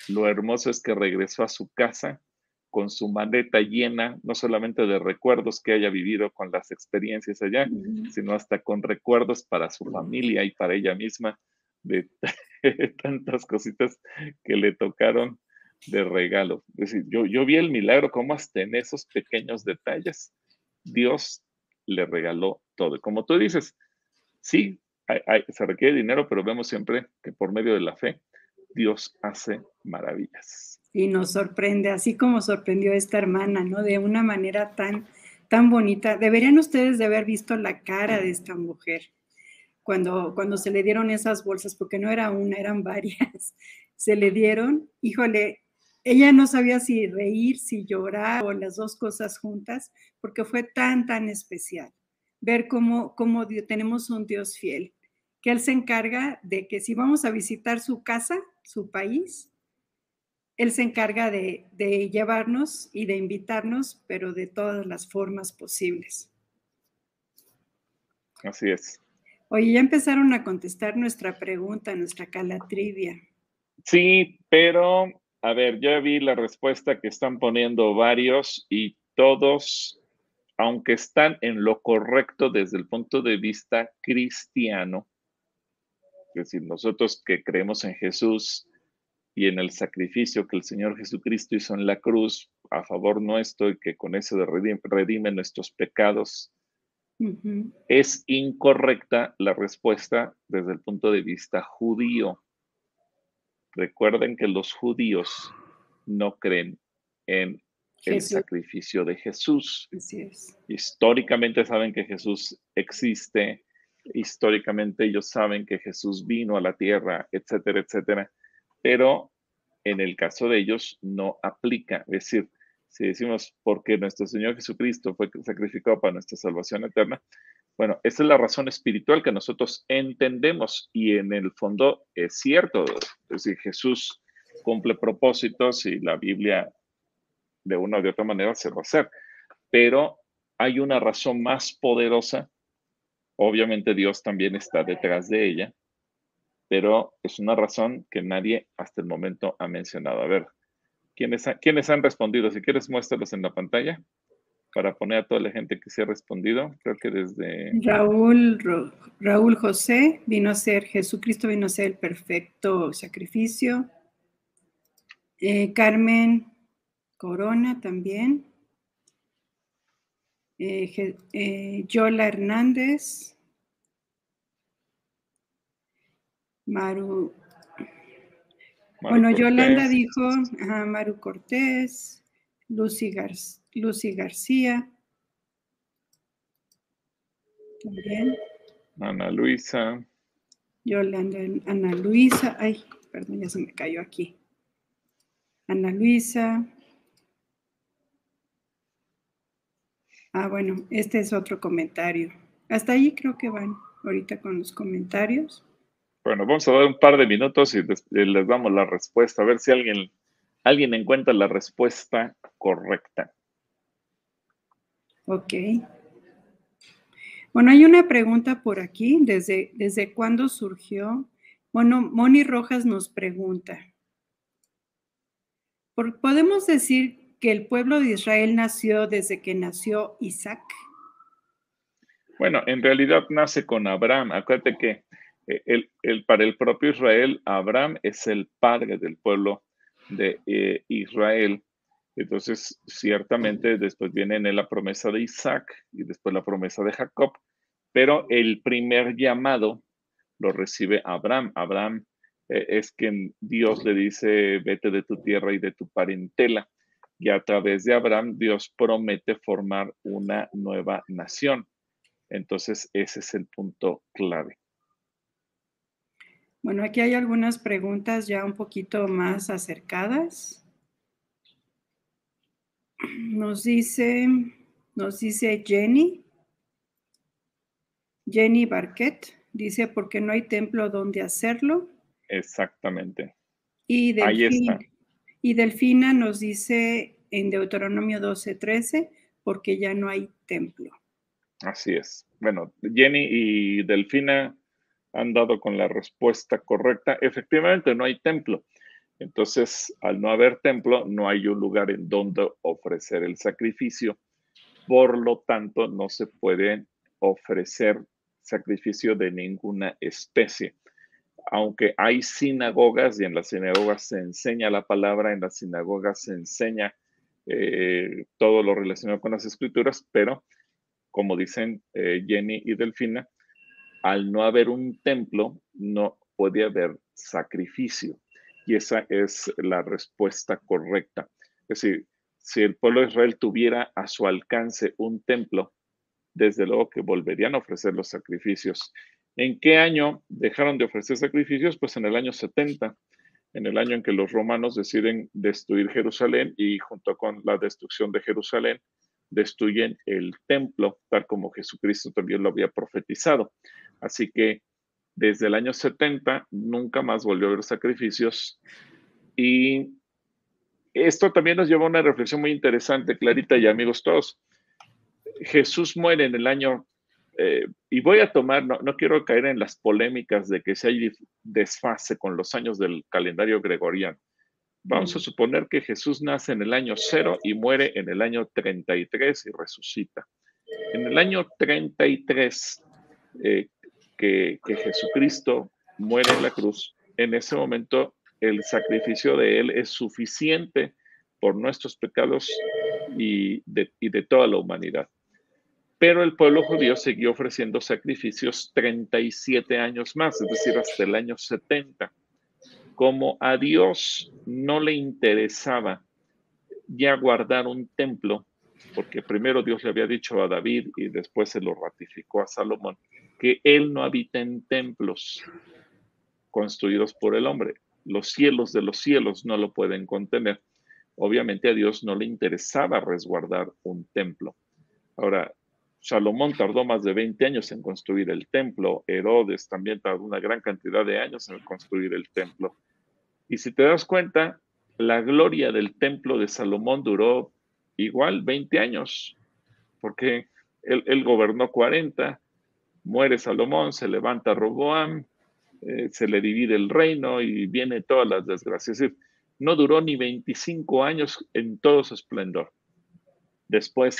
lo hermoso es que regresó a su casa con su maleta llena, no solamente de recuerdos que haya vivido con las experiencias allá, sino hasta con recuerdos para su familia y para ella misma de tantas cositas que le tocaron de regalo. Es decir, yo, yo vi el milagro como hasta en esos pequeños detalles Dios le regaló todo. Como tú dices, sí, se requiere dinero, pero vemos siempre que por medio de la fe Dios hace maravillas. Y nos sorprende, así como sorprendió esta hermana, ¿no? De una manera tan, tan bonita. Deberían ustedes de haber visto la cara de esta mujer cuando, cuando se le dieron esas bolsas, porque no era una, eran varias. Se le dieron, híjole, ella no sabía si reír, si llorar o las dos cosas juntas, porque fue tan, tan especial ver cómo, cómo tenemos un Dios fiel, que Él se encarga de que si vamos a visitar su casa, su país, Él se encarga de, de llevarnos y de invitarnos, pero de todas las formas posibles. Así es. Oye, ya empezaron a contestar nuestra pregunta, nuestra calatrivia. Sí, pero a ver, ya vi la respuesta que están poniendo varios y todos, aunque están en lo correcto desde el punto de vista cristiano, es decir, nosotros que creemos en Jesús y en el sacrificio que el Señor Jesucristo hizo en la cruz a favor nuestro y que con eso redime, nuestros pecados, es incorrecta la respuesta desde el punto de vista judío. Recuerden que los judíos no creen en el sacrificio de Jesús. Históricamente saben que Jesús existe, históricamente ellos saben que Jesús vino a la tierra, etcétera, etcétera, pero en el caso de ellos no aplica. Es decir, si decimos porque nuestro Señor Jesucristo fue sacrificado para nuestra salvación eterna, bueno, esa es la razón espiritual que nosotros entendemos y en el fondo es cierto. Es decir, Jesús cumple propósitos y la Biblia de una u de otra manera se va a hacer. Pero hay una razón más poderosa. Obviamente Dios también está detrás de ella, pero es una razón que nadie hasta el momento ha mencionado. A ver, ¿quiénes, ¿quiénes han respondido? Si quieres, muéstralos en la pantalla para poner a toda la gente que se ha respondido. Creo que desde... Raúl, Raúl José vino a ser, Jesucristo vino a ser el perfecto sacrificio. Eh, Carmen Corona también. Eh, eh, Yola Hernández. Maru. bueno, Yolanda dijo, Maru Cortés, Lucy García. Lucy García. También. Ana Luisa. Yolanda, Ana Luisa. Ay, perdón, ya se me cayó aquí. Ana Luisa. Ah, bueno, este es otro comentario. Hasta ahí creo que van ahorita con los comentarios. Bueno, vamos a dar un par de minutos y les damos la respuesta, a ver si alguien, alguien encuentra la respuesta correcta. Ok. Bueno, hay una pregunta por aquí. ¿Desde, desde cuándo surgió? Bueno, Moni Rojas nos pregunta. ¿Podemos decir que el pueblo de Israel nació desde que nació Isaac? Bueno, en realidad nace con Abraham. Acuérdate que eh, el, para el propio Israel, Abraham es el padre del pueblo de eh, Israel. Entonces, ciertamente después viene en la promesa de Isaac y después la promesa de Jacob, pero el primer llamado lo recibe Abraham. Abraham eh, es quien Dios le dice, vete de tu tierra y de tu parentela. Y a través de Abraham, Dios promete formar una nueva nación. Entonces, ese es el punto clave. Bueno, aquí hay algunas preguntas ya un poquito más acercadas. Nos dice, nos dice Jenny, Jenny Barquet, dice, porque no hay templo donde hacerlo. Exactamente. Y Delfina, Y Delfina nos dice, en Deuteronomio 12, 13, porque ya no hay templo. Así es. Bueno, Jenny y Delfina han dado con la respuesta correcta. Efectivamente, no hay templo. Entonces, al no haber templo, no hay un lugar en donde ofrecer el sacrificio. Por lo tanto, no se puede ofrecer sacrificio de ninguna especie. Aunque hay sinagogas y en las sinagogas se enseña la palabra, en las sinagogas se enseña eh, todo lo relacionado con las escrituras, pero como dicen eh, Jenny y Delfina, al no haber un templo, no puede haber sacrificio. Y esa es la respuesta correcta. Es decir, si el pueblo de Israel tuviera a su alcance un templo, desde luego que volverían a ofrecer los sacrificios. ¿En qué año dejaron de ofrecer sacrificios? Pues en el año 70, en el año en que los romanos deciden destruir Jerusalén y junto con la destrucción de Jerusalén, destruyen el templo, tal como Jesucristo también lo había profetizado. Así que desde el año 70 nunca más volvió a haber sacrificios. Y esto también nos lleva a una reflexión muy interesante, Clarita y amigos todos. Jesús muere en el año, eh, y voy a tomar, no, no, quiero caer en las polémicas de que si hay desfase con los años del calendario gregoriano. Vamos a suponer que Jesús nace en el año 0 y muere en el año 33 y resucita. En el año 33, eh, que, que Jesucristo muere en la cruz, en ese momento el sacrificio de Él es suficiente por nuestros pecados y de, y de, toda la humanidad. Pero el pueblo judío siguió ofreciendo sacrificios 37 años más, es decir, hasta el año 70 como a Dios no le interesaba ya guardar un templo, porque primero Dios le había dicho a David y después se lo ratificó a Salomón, que él no habita en templos construidos por el hombre. Los cielos de los cielos no lo pueden contener. Obviamente a Dios no le interesaba resguardar un templo. Ahora, Salomón tardó más de 20 años en construir el templo, Herodes también tardó una gran cantidad de años en construir el templo. Y si te das cuenta, la gloria del templo de Salomón duró igual 20 años, porque él, gobernó 40, muere Salomón, se levanta Roboam, eh, se le divide el reino y viene todas las desgracias. no duró ni 25 años en todo su esplendor. Después,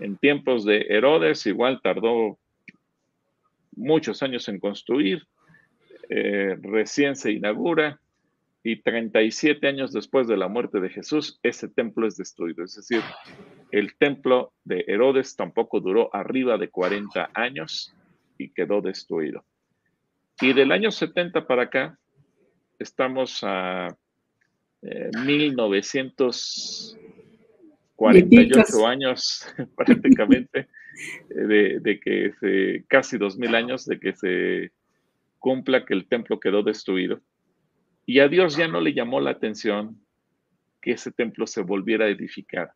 en tiempos de Herodes, igual tardó muchos años en construir, eh, recién se inaugura y 37 años después de la muerte de Jesús, ese templo es destruido. Es decir, el templo de Herodes tampoco duró arriba de 40 años y quedó destruido. Y del año 70 para acá, estamos a eh, 1900, 48 años prácticamente, eh, de, que se, casi 2000 años de que se cumpla que el templo quedó destruido. Y a Dios ya no le llamó la atención que ese templo se volviera a edificar.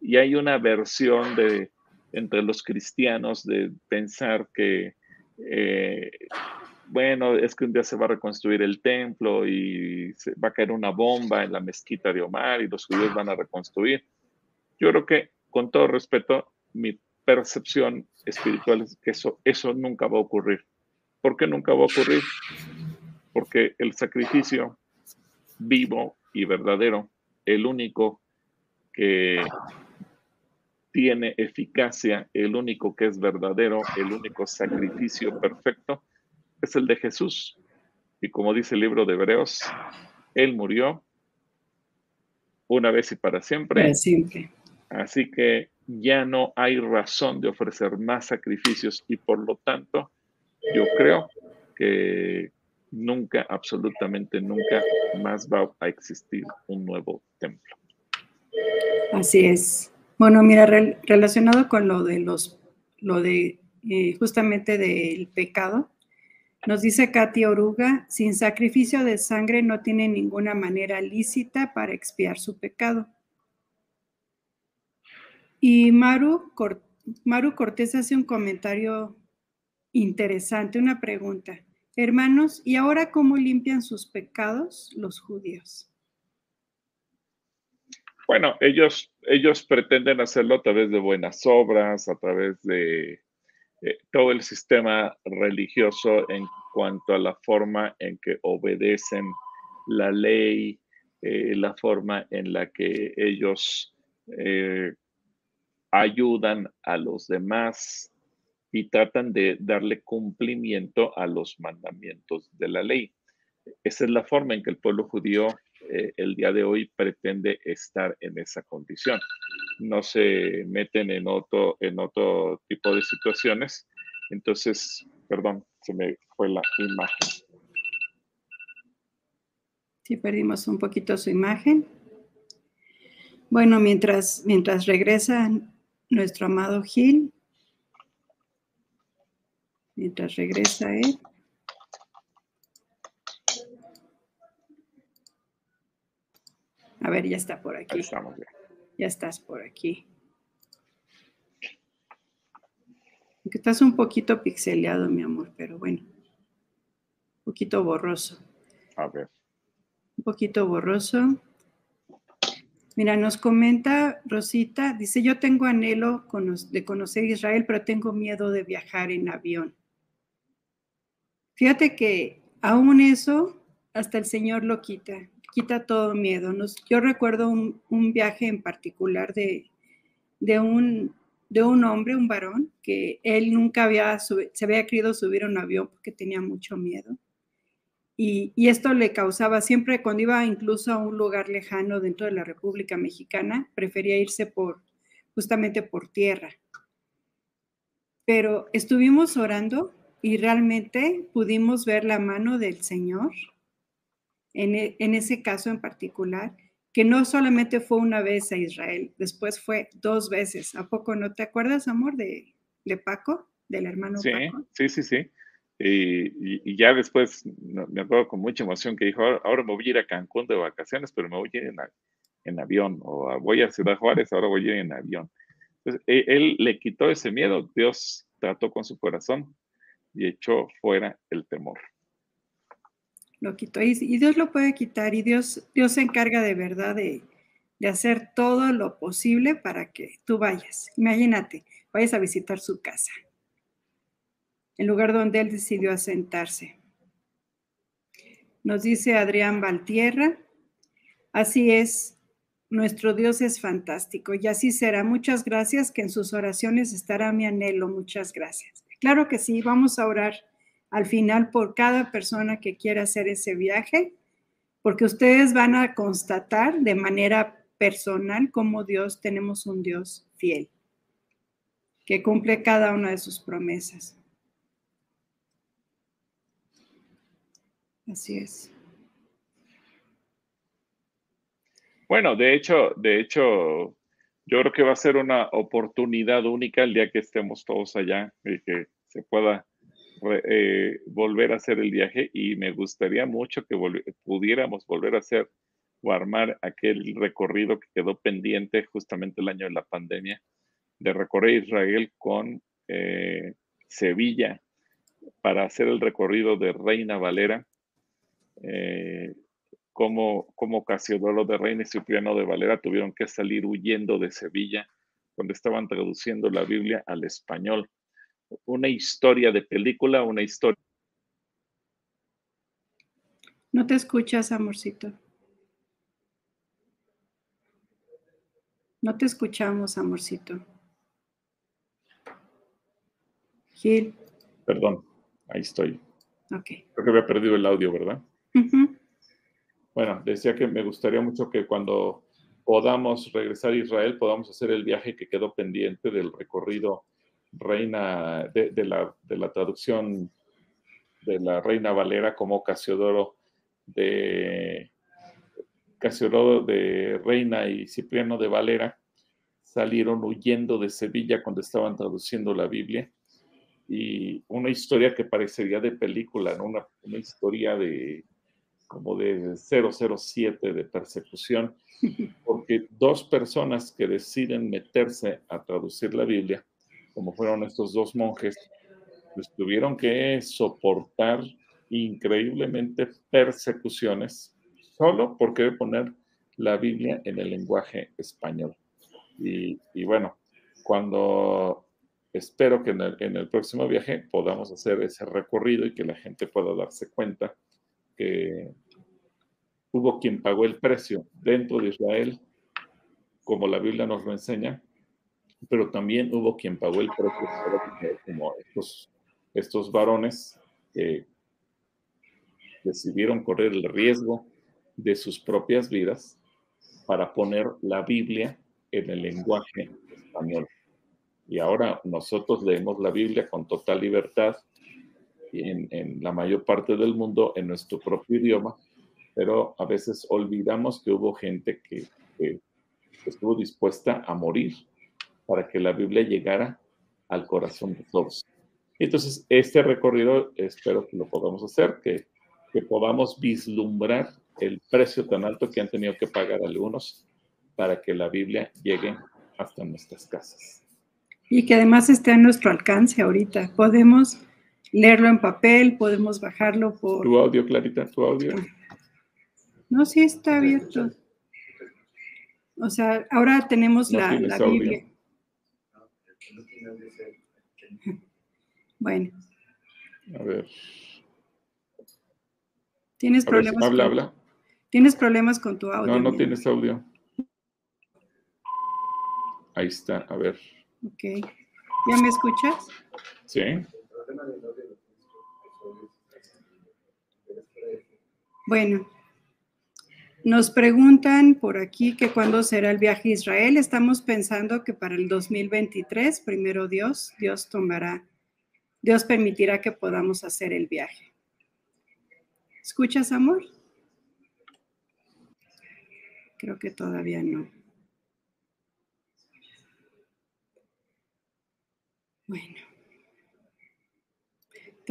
Y hay una versión de, entre los cristianos de pensar que, eh, bueno, es que un día se va a reconstruir el templo y se, va a caer una bomba en la mezquita de Omar y los judíos van a reconstruir. Yo creo que, con todo respeto, mi percepción espiritual es que eso, eso nunca va a ocurrir. ¿Por qué nunca va a ocurrir? porque el sacrificio vivo y verdadero, el único que tiene eficacia, el único que es verdadero, el único sacrificio perfecto, es el de Jesús. Y como dice el libro de Hebreos, Él murió una vez y para siempre. Para siempre. Así que ya no hay razón de ofrecer más sacrificios y por lo tanto yo creo que nunca, absolutamente nunca más va a existir un nuevo templo. Así es. Bueno, mira, relacionado con lo de los, lo de eh, justamente del pecado, nos dice Katy Oruga, sin sacrificio de sangre no tiene ninguna manera lícita para expiar su pecado. Y Maru, Maru Cortés hace un comentario interesante, una pregunta. Hermanos, ¿y ahora cómo limpian sus pecados los judíos? Bueno, ellos ellos pretenden hacerlo a través de buenas obras, a través de eh, todo el sistema religioso en cuanto a la forma en que obedecen la ley, eh, la forma en la que ellos eh, ayudan a los demás y tratan de darle cumplimiento a los mandamientos de la ley. Esa es la forma en que el pueblo judío eh, el día de hoy pretende estar en esa condición. No se meten en otro, en otro tipo de situaciones. Entonces, perdón, se me fue la imagen. Sí, perdimos un poquito su imagen. Bueno, mientras, mientras regresa nuestro amado Gil, mientras regresa él. A ver, ya está por aquí. ya. estás por aquí. Aunque estás un poquito pixeleado, mi amor, pero bueno. Un poquito borroso. A ver. Un poquito borroso. Mira, nos comenta Rosita, dice, yo tengo anhelo de conocer Israel, pero tengo miedo de viajar en avión. Fíjate que aún eso, hasta el Señor lo quita quita todo miedo. yo recuerdo un, viaje en particular de, de, un, de un hombre, un varón, que él nunca había, se había querido subir a un avión porque tenía mucho miedo. Y, y, esto le causaba siempre, cuando iba incluso a un lugar lejano dentro de la República Mexicana, prefería irse por, justamente por tierra. Pero estuvimos orando y realmente pudimos ver la mano del Señor e, en, ese caso en particular, que no solamente fue una vez a Israel, después fue dos veces. ¿A poco no te acuerdas, amor, de, de Paco, del hermano sí, Paco? Sí, sí, sí. Y, y, ya después me acuerdo con mucha emoción que dijo, ahora, me voy a ir a Cancún de vacaciones, pero me voy a ir en, avión, o voy a Ciudad Juárez, ahora voy a ir en avión. Entonces, él, él le quitó ese miedo, Dios trató con su corazón y echó fuera el temor lo quitó. Y, Dios lo puede quitar y Dios, Dios se encarga de verdad de, de hacer todo lo posible para que tú vayas. Imagínate, vayas a visitar su casa, el lugar donde él decidió asentarse. Nos dice Adrián Valtierra, así es, nuestro Dios es fantástico y así será. Muchas gracias, que en sus oraciones estará mi anhelo. Muchas gracias. Claro que sí, vamos a orar al final por cada persona que quiera hacer ese viaje, porque ustedes van a constatar de manera personal cómo Dios, tenemos un Dios fiel, que cumple cada una de sus promesas. Así es. Bueno, de hecho, de hecho, yo creo que va a ser una oportunidad única el día que estemos todos allá y que se pueda eh, volver a hacer el viaje y me gustaría mucho que pudiéramos volver a hacer o armar aquel recorrido que quedó pendiente justamente el año de la pandemia, de recorrer Israel con eh, Sevilla para hacer el recorrido de Reina Valera, eh, como, como Casiodoro de Reina y Cipriano de Valera tuvieron que salir huyendo de Sevilla cuando estaban traduciendo la Biblia al español una historia de película, una historia. No te escuchas, amorcito. No te escuchamos, amorcito. Gil. Perdón, ahí estoy. Ok. Creo que había perdido el audio, ¿verdad? Bueno, decía que me gustaría mucho que cuando podamos regresar a Israel podamos hacer el viaje que quedó pendiente del recorrido reina de, la, de, la, traducción de la reina Valera como Casiodoro de Casiodoro de Reina y Cipriano de Valera salieron huyendo de Sevilla cuando estaban traduciendo la Biblia. Y una historia que parecería de película, una, una historia de como de 007 de persecución, porque dos personas que deciden meterse a traducir la Biblia como fueron estos dos monjes, pues tuvieron que soportar increíblemente persecuciones solo por querer poner la Biblia en el lenguaje español. Y, bueno, cuando espero que en el, próximo viaje podamos hacer ese recorrido y que la gente pueda darse cuenta hubo quien pagó el precio dentro de Israel, como la Biblia nos lo enseña, pero también hubo quien pagó el precio como estos, estos varones que decidieron correr el riesgo de sus propias vidas para poner la Biblia en el lenguaje español. Y ahora nosotros leemos la Biblia con total libertad en, la mayor parte del mundo en nuestro propio idioma, pero a veces olvidamos que hubo gente que, que estuvo dispuesta a morir para que la Biblia llegara al corazón de todos. Entonces, este recorrido espero que lo podamos hacer, que, que podamos vislumbrar el precio tan alto que han tenido que pagar algunos para que la Biblia llegue hasta nuestras casas. Y que además esté a nuestro alcance ahorita. Podemos leerlo en papel, podemos bajarlo por... Tu audio, Clarita, tu audio. No, sí está abierto. O sea, ahora tenemos la, la Biblia. Bueno. A ver. ¿Tienes problemas? habla, habla. ¿Tienes problemas con tu audio? No, no tienes audio. Ahí está, a ver. Ok. ¿Ya me escuchas? Sí. Bueno, nos preguntan por aquí que cuándo será el viaje a Israel. Estamos pensando que para el 2023, primero Dios, Dios tomará, Dios permitirá que podamos hacer el viaje. ¿Escuchas, amor? Creo que todavía no. Bueno.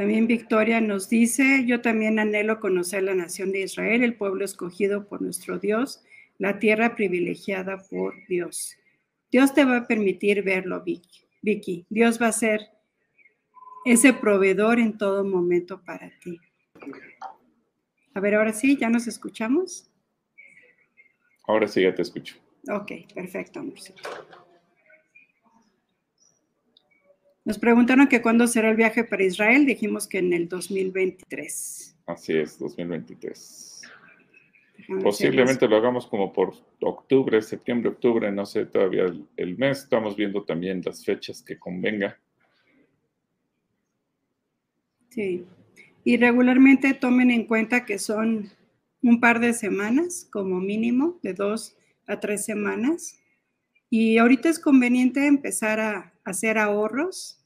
También Victoria nos dice, yo también anhelo conocer la nación de Israel, el pueblo escogido por nuestro Dios, la tierra privilegiada por Dios. Dios te va a permitir verlo, Vicky. Dios va a ser ese proveedor en todo momento para ti. A ver, ahora sí, ¿ya nos escuchamos? Ahora sí, ya te escucho. Ok, perfecto, amorcito. Nos preguntaron que cuándo será el viaje para Israel. Dijimos que en el 2023. Así es, 2023. Posiblemente lo hagamos como por octubre, septiembre, octubre, no sé todavía el, el, mes. Estamos viendo también las fechas que convenga. Sí. Y regularmente tomen en cuenta que son un par de semanas como mínimo, de dos a tres semanas. Y ahorita es conveniente empezar a hacer ahorros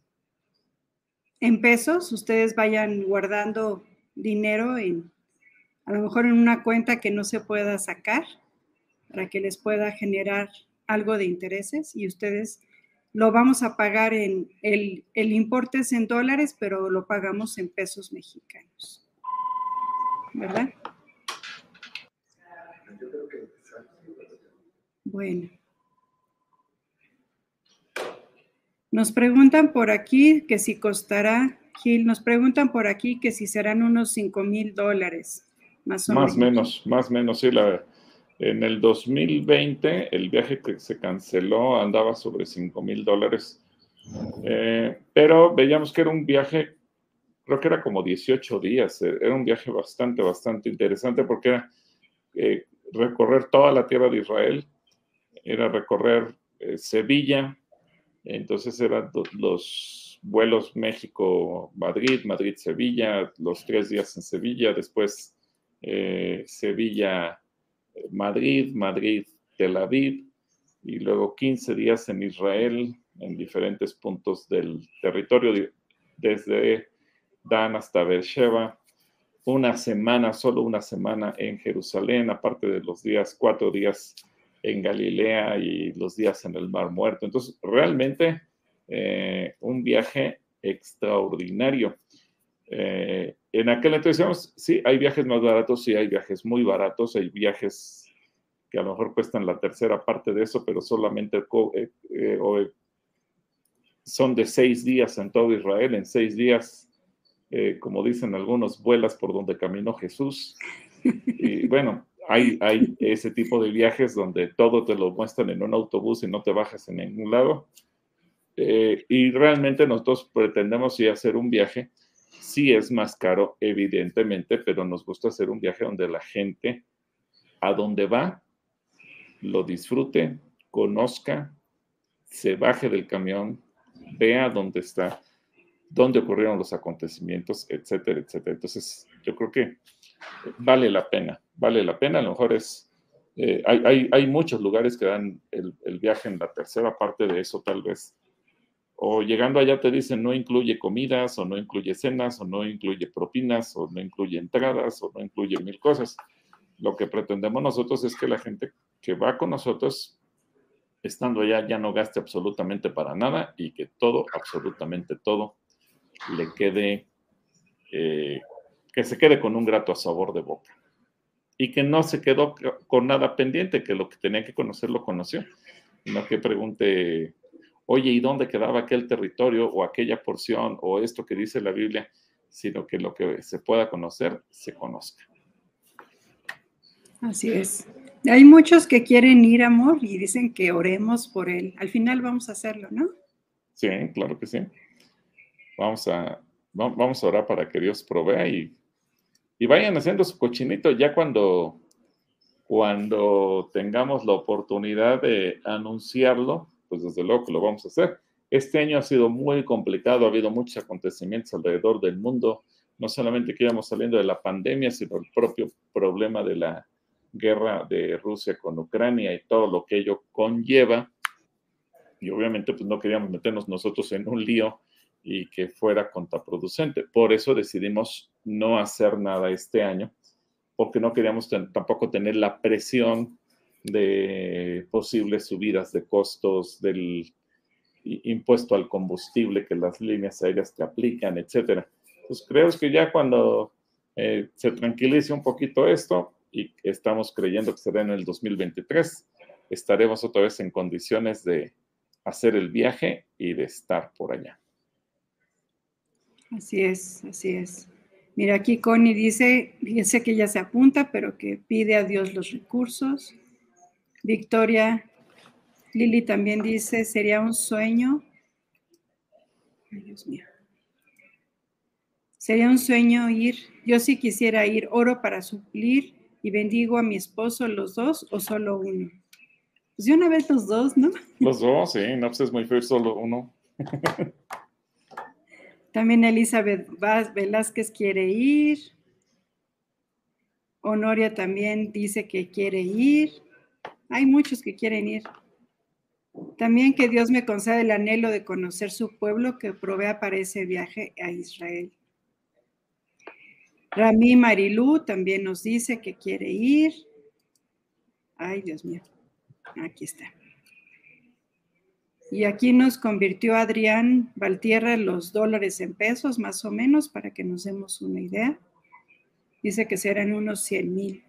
en pesos. Ustedes vayan guardando dinero en, a lo mejor en una cuenta que no se pueda sacar para que les pueda generar algo de intereses y ustedes lo vamos a pagar en, el, el importe es en dólares, pero lo pagamos en pesos mexicanos. ¿Verdad? Bueno. Nos preguntan por aquí que si costará, Gil, nos preguntan por aquí que si serán unos 5 mil dólares, más o menos. Más menos, más menos, sí. La, en el 2020, el viaje que se canceló andaba sobre 5 mil dólares, eh, pero veíamos que era un viaje, creo que era como 18 días, eh, era un viaje bastante, bastante interesante porque era eh, recorrer toda la tierra de Israel, era recorrer Sevilla, entonces eran los vuelos México-Madrid, Madrid-Sevilla, los tres días en Sevilla, después eh, Sevilla-Madrid, Madrid-Tel Aviv, y luego 15 días en Israel, en diferentes puntos del territorio, desde Dan hasta Beersheba, una semana, solo una semana en Jerusalén, aparte de los días, cuatro días en Galilea y los días en el Mar Muerto. Entonces, realmente eh, un viaje extraordinario. Eh, en aquel entonces decíamos, sí, hay viajes más baratos, sí, hay viajes muy baratos, hay viajes que a lo mejor cuestan la tercera parte de eso, pero solamente eh, son de seis días en todo Israel, en seis días, como dicen algunos, vuelas por donde caminó Jesús. Y bueno, hay, hay ese tipo de viajes donde todo te lo muestran en un autobús y no te bajas en ningún lado. Eh, y realmente nosotros pretendemos ir a hacer un viaje. Sí es más caro, evidentemente, pero nos gusta hacer un viaje donde la gente a donde va lo disfrute, conozca, se baje del camión, vea dónde está, dónde ocurrieron los acontecimientos, etcétera, etcétera. Entonces, yo creo que vale la pena, vale la pena. A lo mejor es, eh, hay, hay, muchos lugares que dan el, viaje en la tercera parte de eso, tal vez. O llegando allá te dicen no incluye comidas, o no incluye cenas, o no incluye propinas, o no incluye entradas, o no incluye mil cosas. Lo que pretendemos nosotros es que la gente que va con nosotros, estando allá, ya no gaste absolutamente para nada y que todo, absolutamente todo, le quede, eh, que se quede con un grato sabor de boca. Y que no se quedó con nada pendiente, que lo que tenía que conocer lo conoció. No que pregunte, oye, ¿y dónde quedaba aquel territorio o aquella porción o esto que dice la Biblia? Sino que lo que se pueda conocer, se conozca. Así es. Hay muchos que quieren ir, amor, y dicen que oremos por él. Al final vamos a hacerlo, ¿no? Sí, claro que sí. Vamos a, vamos a orar para que Dios provea y, y vayan haciendo su cochinito ya cuando, cuando tengamos la oportunidad de anunciarlo, pues desde luego que lo vamos a hacer. Este año ha sido muy complicado, ha habido muchos acontecimientos alrededor del mundo, no solamente que íbamos saliendo de la pandemia, sino el propio problema de la guerra de Rusia con Ucrania y todo lo que ello conlleva. Y obviamente pues no queríamos meternos nosotros en un lío y que fuera contraproducente. Por eso decidimos no hacer nada este año, porque no queríamos tampoco tener la presión de posibles subidas de costos del impuesto al combustible que las líneas aéreas te aplican, etcétera. Pues creo que ya cuando eh, se tranquilice un poquito esto, y estamos creyendo que será en el 2023, estaremos otra vez en condiciones de hacer el viaje y de estar por allá. Así es, así es. Mira, aquí Connie dice, dice que ya se apunta, pero que pide a Dios los recursos. Victoria, Lili también dice, sería un sueño. Ay, Dios mío. Sería un sueño ir, yo sí quisiera ir, oro para suplir y bendigo a mi esposo los dos o solo uno. Pues de una vez los dos, ¿no? Los dos, sí, no pues es muy feo solo uno. También Elizabeth Velázquez quiere ir. Honoria también dice que quiere ir. Hay muchos que quieren ir. También que Dios me conceda el anhelo de conocer su pueblo que provea para ese viaje a Israel. Rami Marilú también nos dice que quiere ir. Ay, Dios mío. Aquí está. Y aquí nos convirtió Adrián Valtierra los dólares en pesos, más o menos, para que nos demos una idea. Dice que serán unos 100 mil.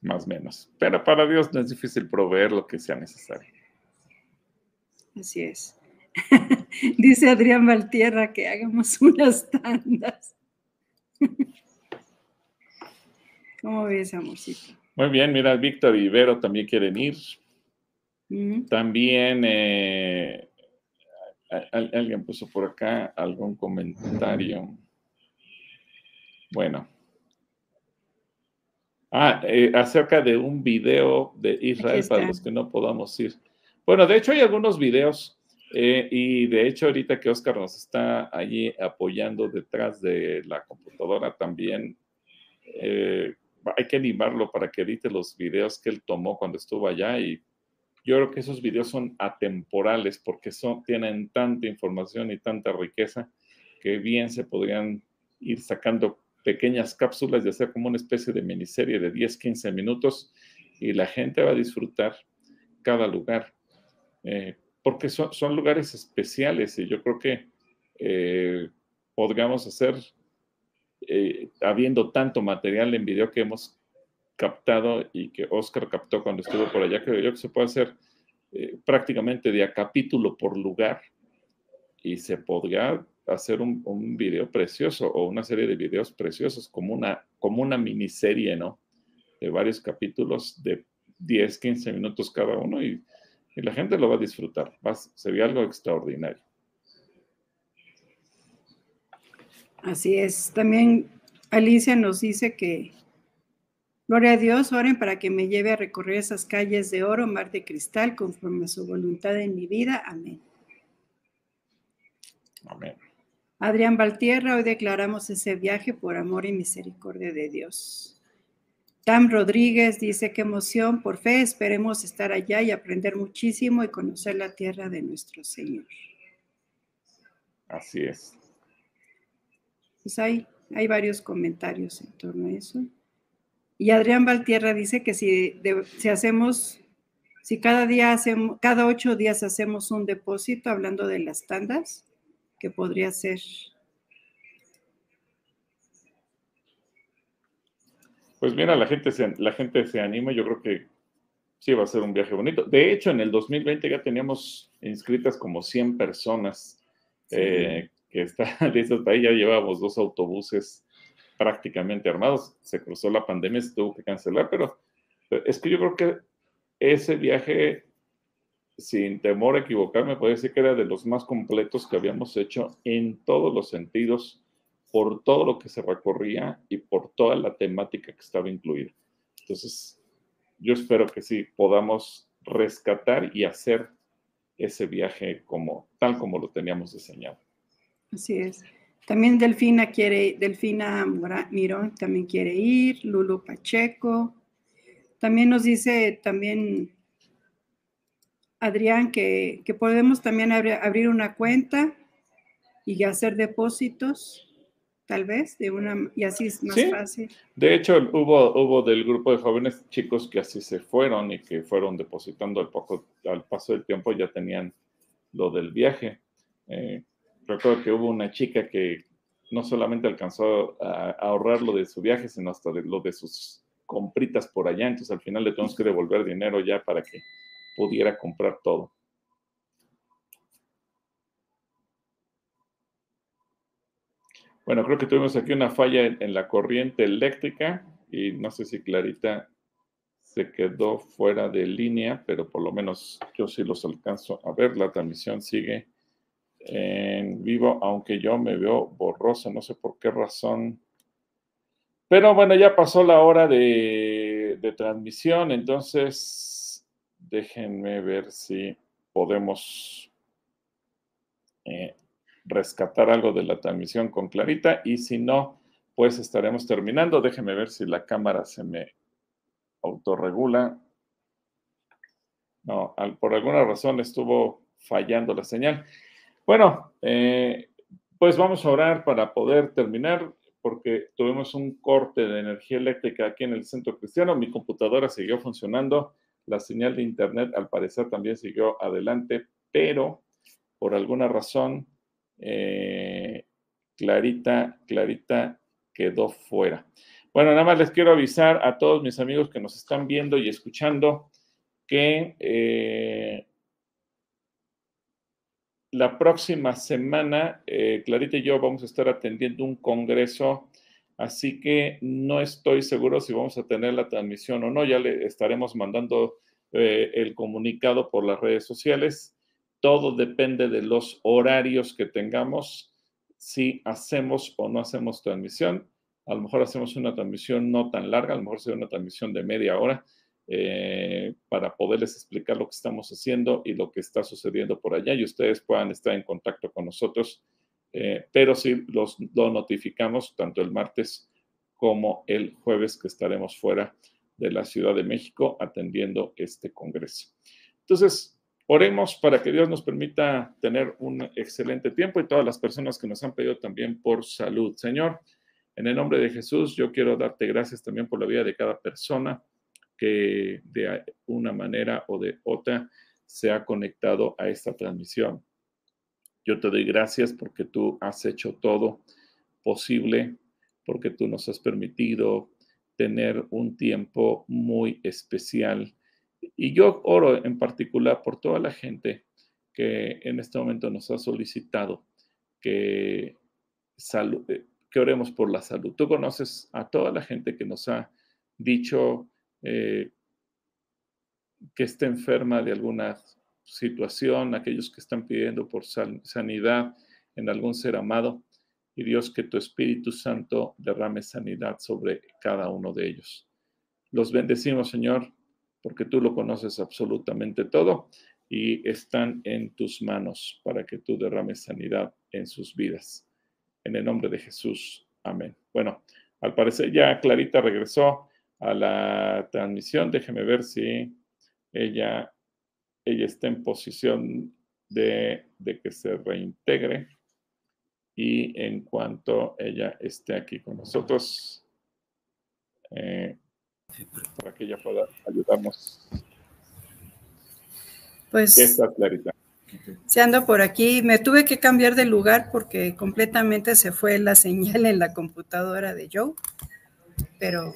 Más o menos. Pero para Dios no es difícil proveer lo que sea necesario. Así es. Dice Adrián Valtierra que hagamos unas tandas. ¿Cómo ves, amorcito? Muy bien, mira, Víctor y Vero también quieren ir. También eh, alguien puso por acá algún comentario. Bueno. Ah, eh, acerca de un video de Israel para los que no podamos ir. Bueno, de hecho hay algunos videos eh, y de hecho, ahorita que Oscar nos está allí apoyando detrás de la computadora también, eh, hay que animarlo para que edite los videos que él tomó cuando estuvo allá y yo creo que esos videos son atemporales porque son, tienen tanta información y tanta riqueza que bien se podrían ir sacando pequeñas cápsulas y hacer como una especie de miniserie de 10, 15 minutos y la gente va a disfrutar cada lugar. Eh, porque son, son lugares especiales y yo creo que eh, podríamos hacer, eh, habiendo tanto material en video que hemos captado y que Oscar captó cuando estuvo por allá, creo yo que se puede hacer eh, prácticamente de a capítulo por lugar y se podría hacer un, video precioso o una serie de videos preciosos como una, como una miniserie, ¿no? de varios capítulos de 10, 15 minutos cada uno y, la gente lo va a disfrutar. Va, sería algo extraordinario. Así es. También Alicia nos dice que, gloria a Dios, oren para que me lleve a recorrer esas calles de oro, mar de cristal, conforme a su voluntad en mi vida. Amén. Amén. Adrián Valtierra, hoy declaramos ese viaje por amor y misericordia de Dios. Tam Rodríguez dice, qué emoción, por fe esperemos estar allá y aprender muchísimo y conocer la tierra de nuestro Señor. Así es. Pues hay, hay varios comentarios en torno a eso. Y Adrián Valtierra dice que si, si hacemos, si cada día hacemos, cada ocho días hacemos un depósito, hablando de las tandas, que podría ser. Pues mira, la gente, se, la gente se anima, yo creo que sí va a ser un viaje bonito. De hecho, en el 2020 ya teníamos inscritas como 100 personas eh, que están listas para ahí, ya llevábamos dos autobuses prácticamente armados, se cruzó la pandemia, se tuvo que cancelar, pero es que yo creo que ese viaje, sin temor a equivocarme, puede decir que era de los más completos que habíamos hecho en todos los sentidos por todo lo que se recorría y por toda la temática que estaba incluida. Entonces, yo espero que sí podamos rescatar y hacer ese viaje como tal como lo teníamos diseñado. Así es. También Delfina quiere, Delfina Mirón también quiere ir, Lulu Pacheco. También nos dice también Adrián que, que podemos también abrir una cuenta y hacer depósitos tal vez, de una, y así es más fácil. De hecho, hubo, hubo del grupo de jóvenes chicos que así se fueron y que fueron depositando al, poco, al paso del tiempo, ya tenían lo del viaje. Eh, recuerdo que hubo una chica que no solamente alcanzó a, ahorrar lo de su viaje, sino hasta lo de sus compritas por allá, entonces al final le tenemos que devolver dinero ya para que pudiera comprar todo. Bueno, creo que tuvimos aquí una falla en, la corriente eléctrica y no sé si Clarita se quedó fuera de línea, pero por lo menos yo sí los alcanzo a ver. La transmisión sigue en vivo, aunque yo me veo borroso, no sé por qué razón. Pero bueno, ya pasó la hora de, transmisión, entonces déjenme ver si podemos eh, rescatar algo de la transmisión con Clarita y si no, pues estaremos terminando. Déjeme ver si la cámara se me autorregula. No, por alguna razón estuvo fallando la señal. Bueno, eh, pues vamos a orar para poder terminar porque tuvimos un corte de energía eléctrica aquí en el centro cristiano. Mi computadora siguió funcionando. La señal de internet al parecer también siguió adelante, pero por alguna razón eh, Clarita, Clarita quedó fuera. Bueno, nada más les quiero avisar a todos mis amigos que nos están viendo y escuchando que eh, la próxima semana eh, Clarita y yo vamos a estar atendiendo un congreso, así que no estoy seguro si vamos a tener la transmisión o no, ya le estaremos mandando el comunicado por las redes sociales. Todo depende de los horarios que tengamos, si hacemos o no hacemos transmisión. A lo mejor hacemos una transmisión no tan larga, a lo mejor será una transmisión de media hora eh, para poderles explicar lo que estamos haciendo y lo que está sucediendo por allá y ustedes puedan estar en contacto con nosotros. Eh, pero sí los, lo notificamos tanto el martes como el jueves que estaremos fuera de la Ciudad de México atendiendo este Congreso. Entonces, Oremos para que Dios nos permita tener un excelente tiempo y todas las personas que nos han pedido también por salud. Señor, en el nombre de Jesús, yo quiero darte gracias también por la vida de cada persona que de una manera o de otra se ha conectado a esta transmisión. Yo te doy gracias porque tú has hecho todo posible, porque tú nos has permitido tener un tiempo muy especial y yo oro en particular por toda la gente que en este momento nos ha solicitado que, eh, que oremos por la salud. Tú conoces a toda la gente que nos ha dicho eh, que esté enferma de alguna situación, aquellos que están pidiendo por sanidad en algún ser amado, y Dios que tu Espíritu Santo derrame sanidad sobre cada uno de ellos. Los bendecimos, Señor, porque tú lo conoces absolutamente todo y están en tus manos para que tú derrames sanidad en sus vidas. En el nombre de Jesús. Amén. Bueno, al parecer ya Clarita regresó a la transmisión. Déjeme ver si ella, ella está en posición de, que se reintegre. Y en cuanto ella esté aquí con nosotros, eh, para que ella pueda ayudarnos. Pues. Está clarita. Si ando por aquí, me tuve que cambiar de lugar porque completamente se fue la señal en la computadora de Joe, pero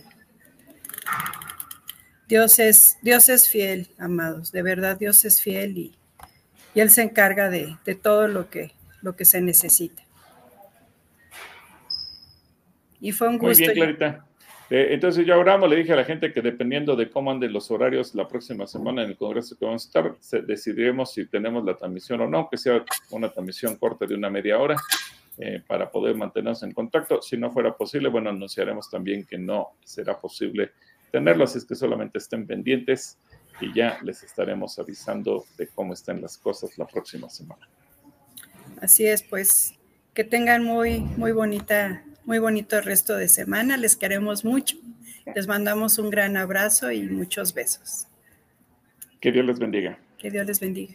Dios es, Dios es fiel, amados, de verdad Dios es fiel y, y Él se encarga de, de, todo lo que, lo que se necesita. Y fue un gusto. Muy bien, Clarita. Eh, entonces ya oramos, le dije a la gente que dependiendo de cómo anden los horarios la próxima semana en el Congreso que vamos a estar, decidiremos si tenemos la transmisión o no, que sea una transmisión corta de una media hora eh, para poder mantenernos en contacto. Si no fuera posible, bueno, anunciaremos también que no será posible tenerlo, así es que solamente estén pendientes y ya les estaremos avisando de cómo están las cosas la próxima semana. Así es, pues que tengan muy, muy bonita muy bonito resto de semana. Les queremos mucho. Les mandamos un gran abrazo y muchos besos. Que Dios les bendiga. Que Dios les bendiga.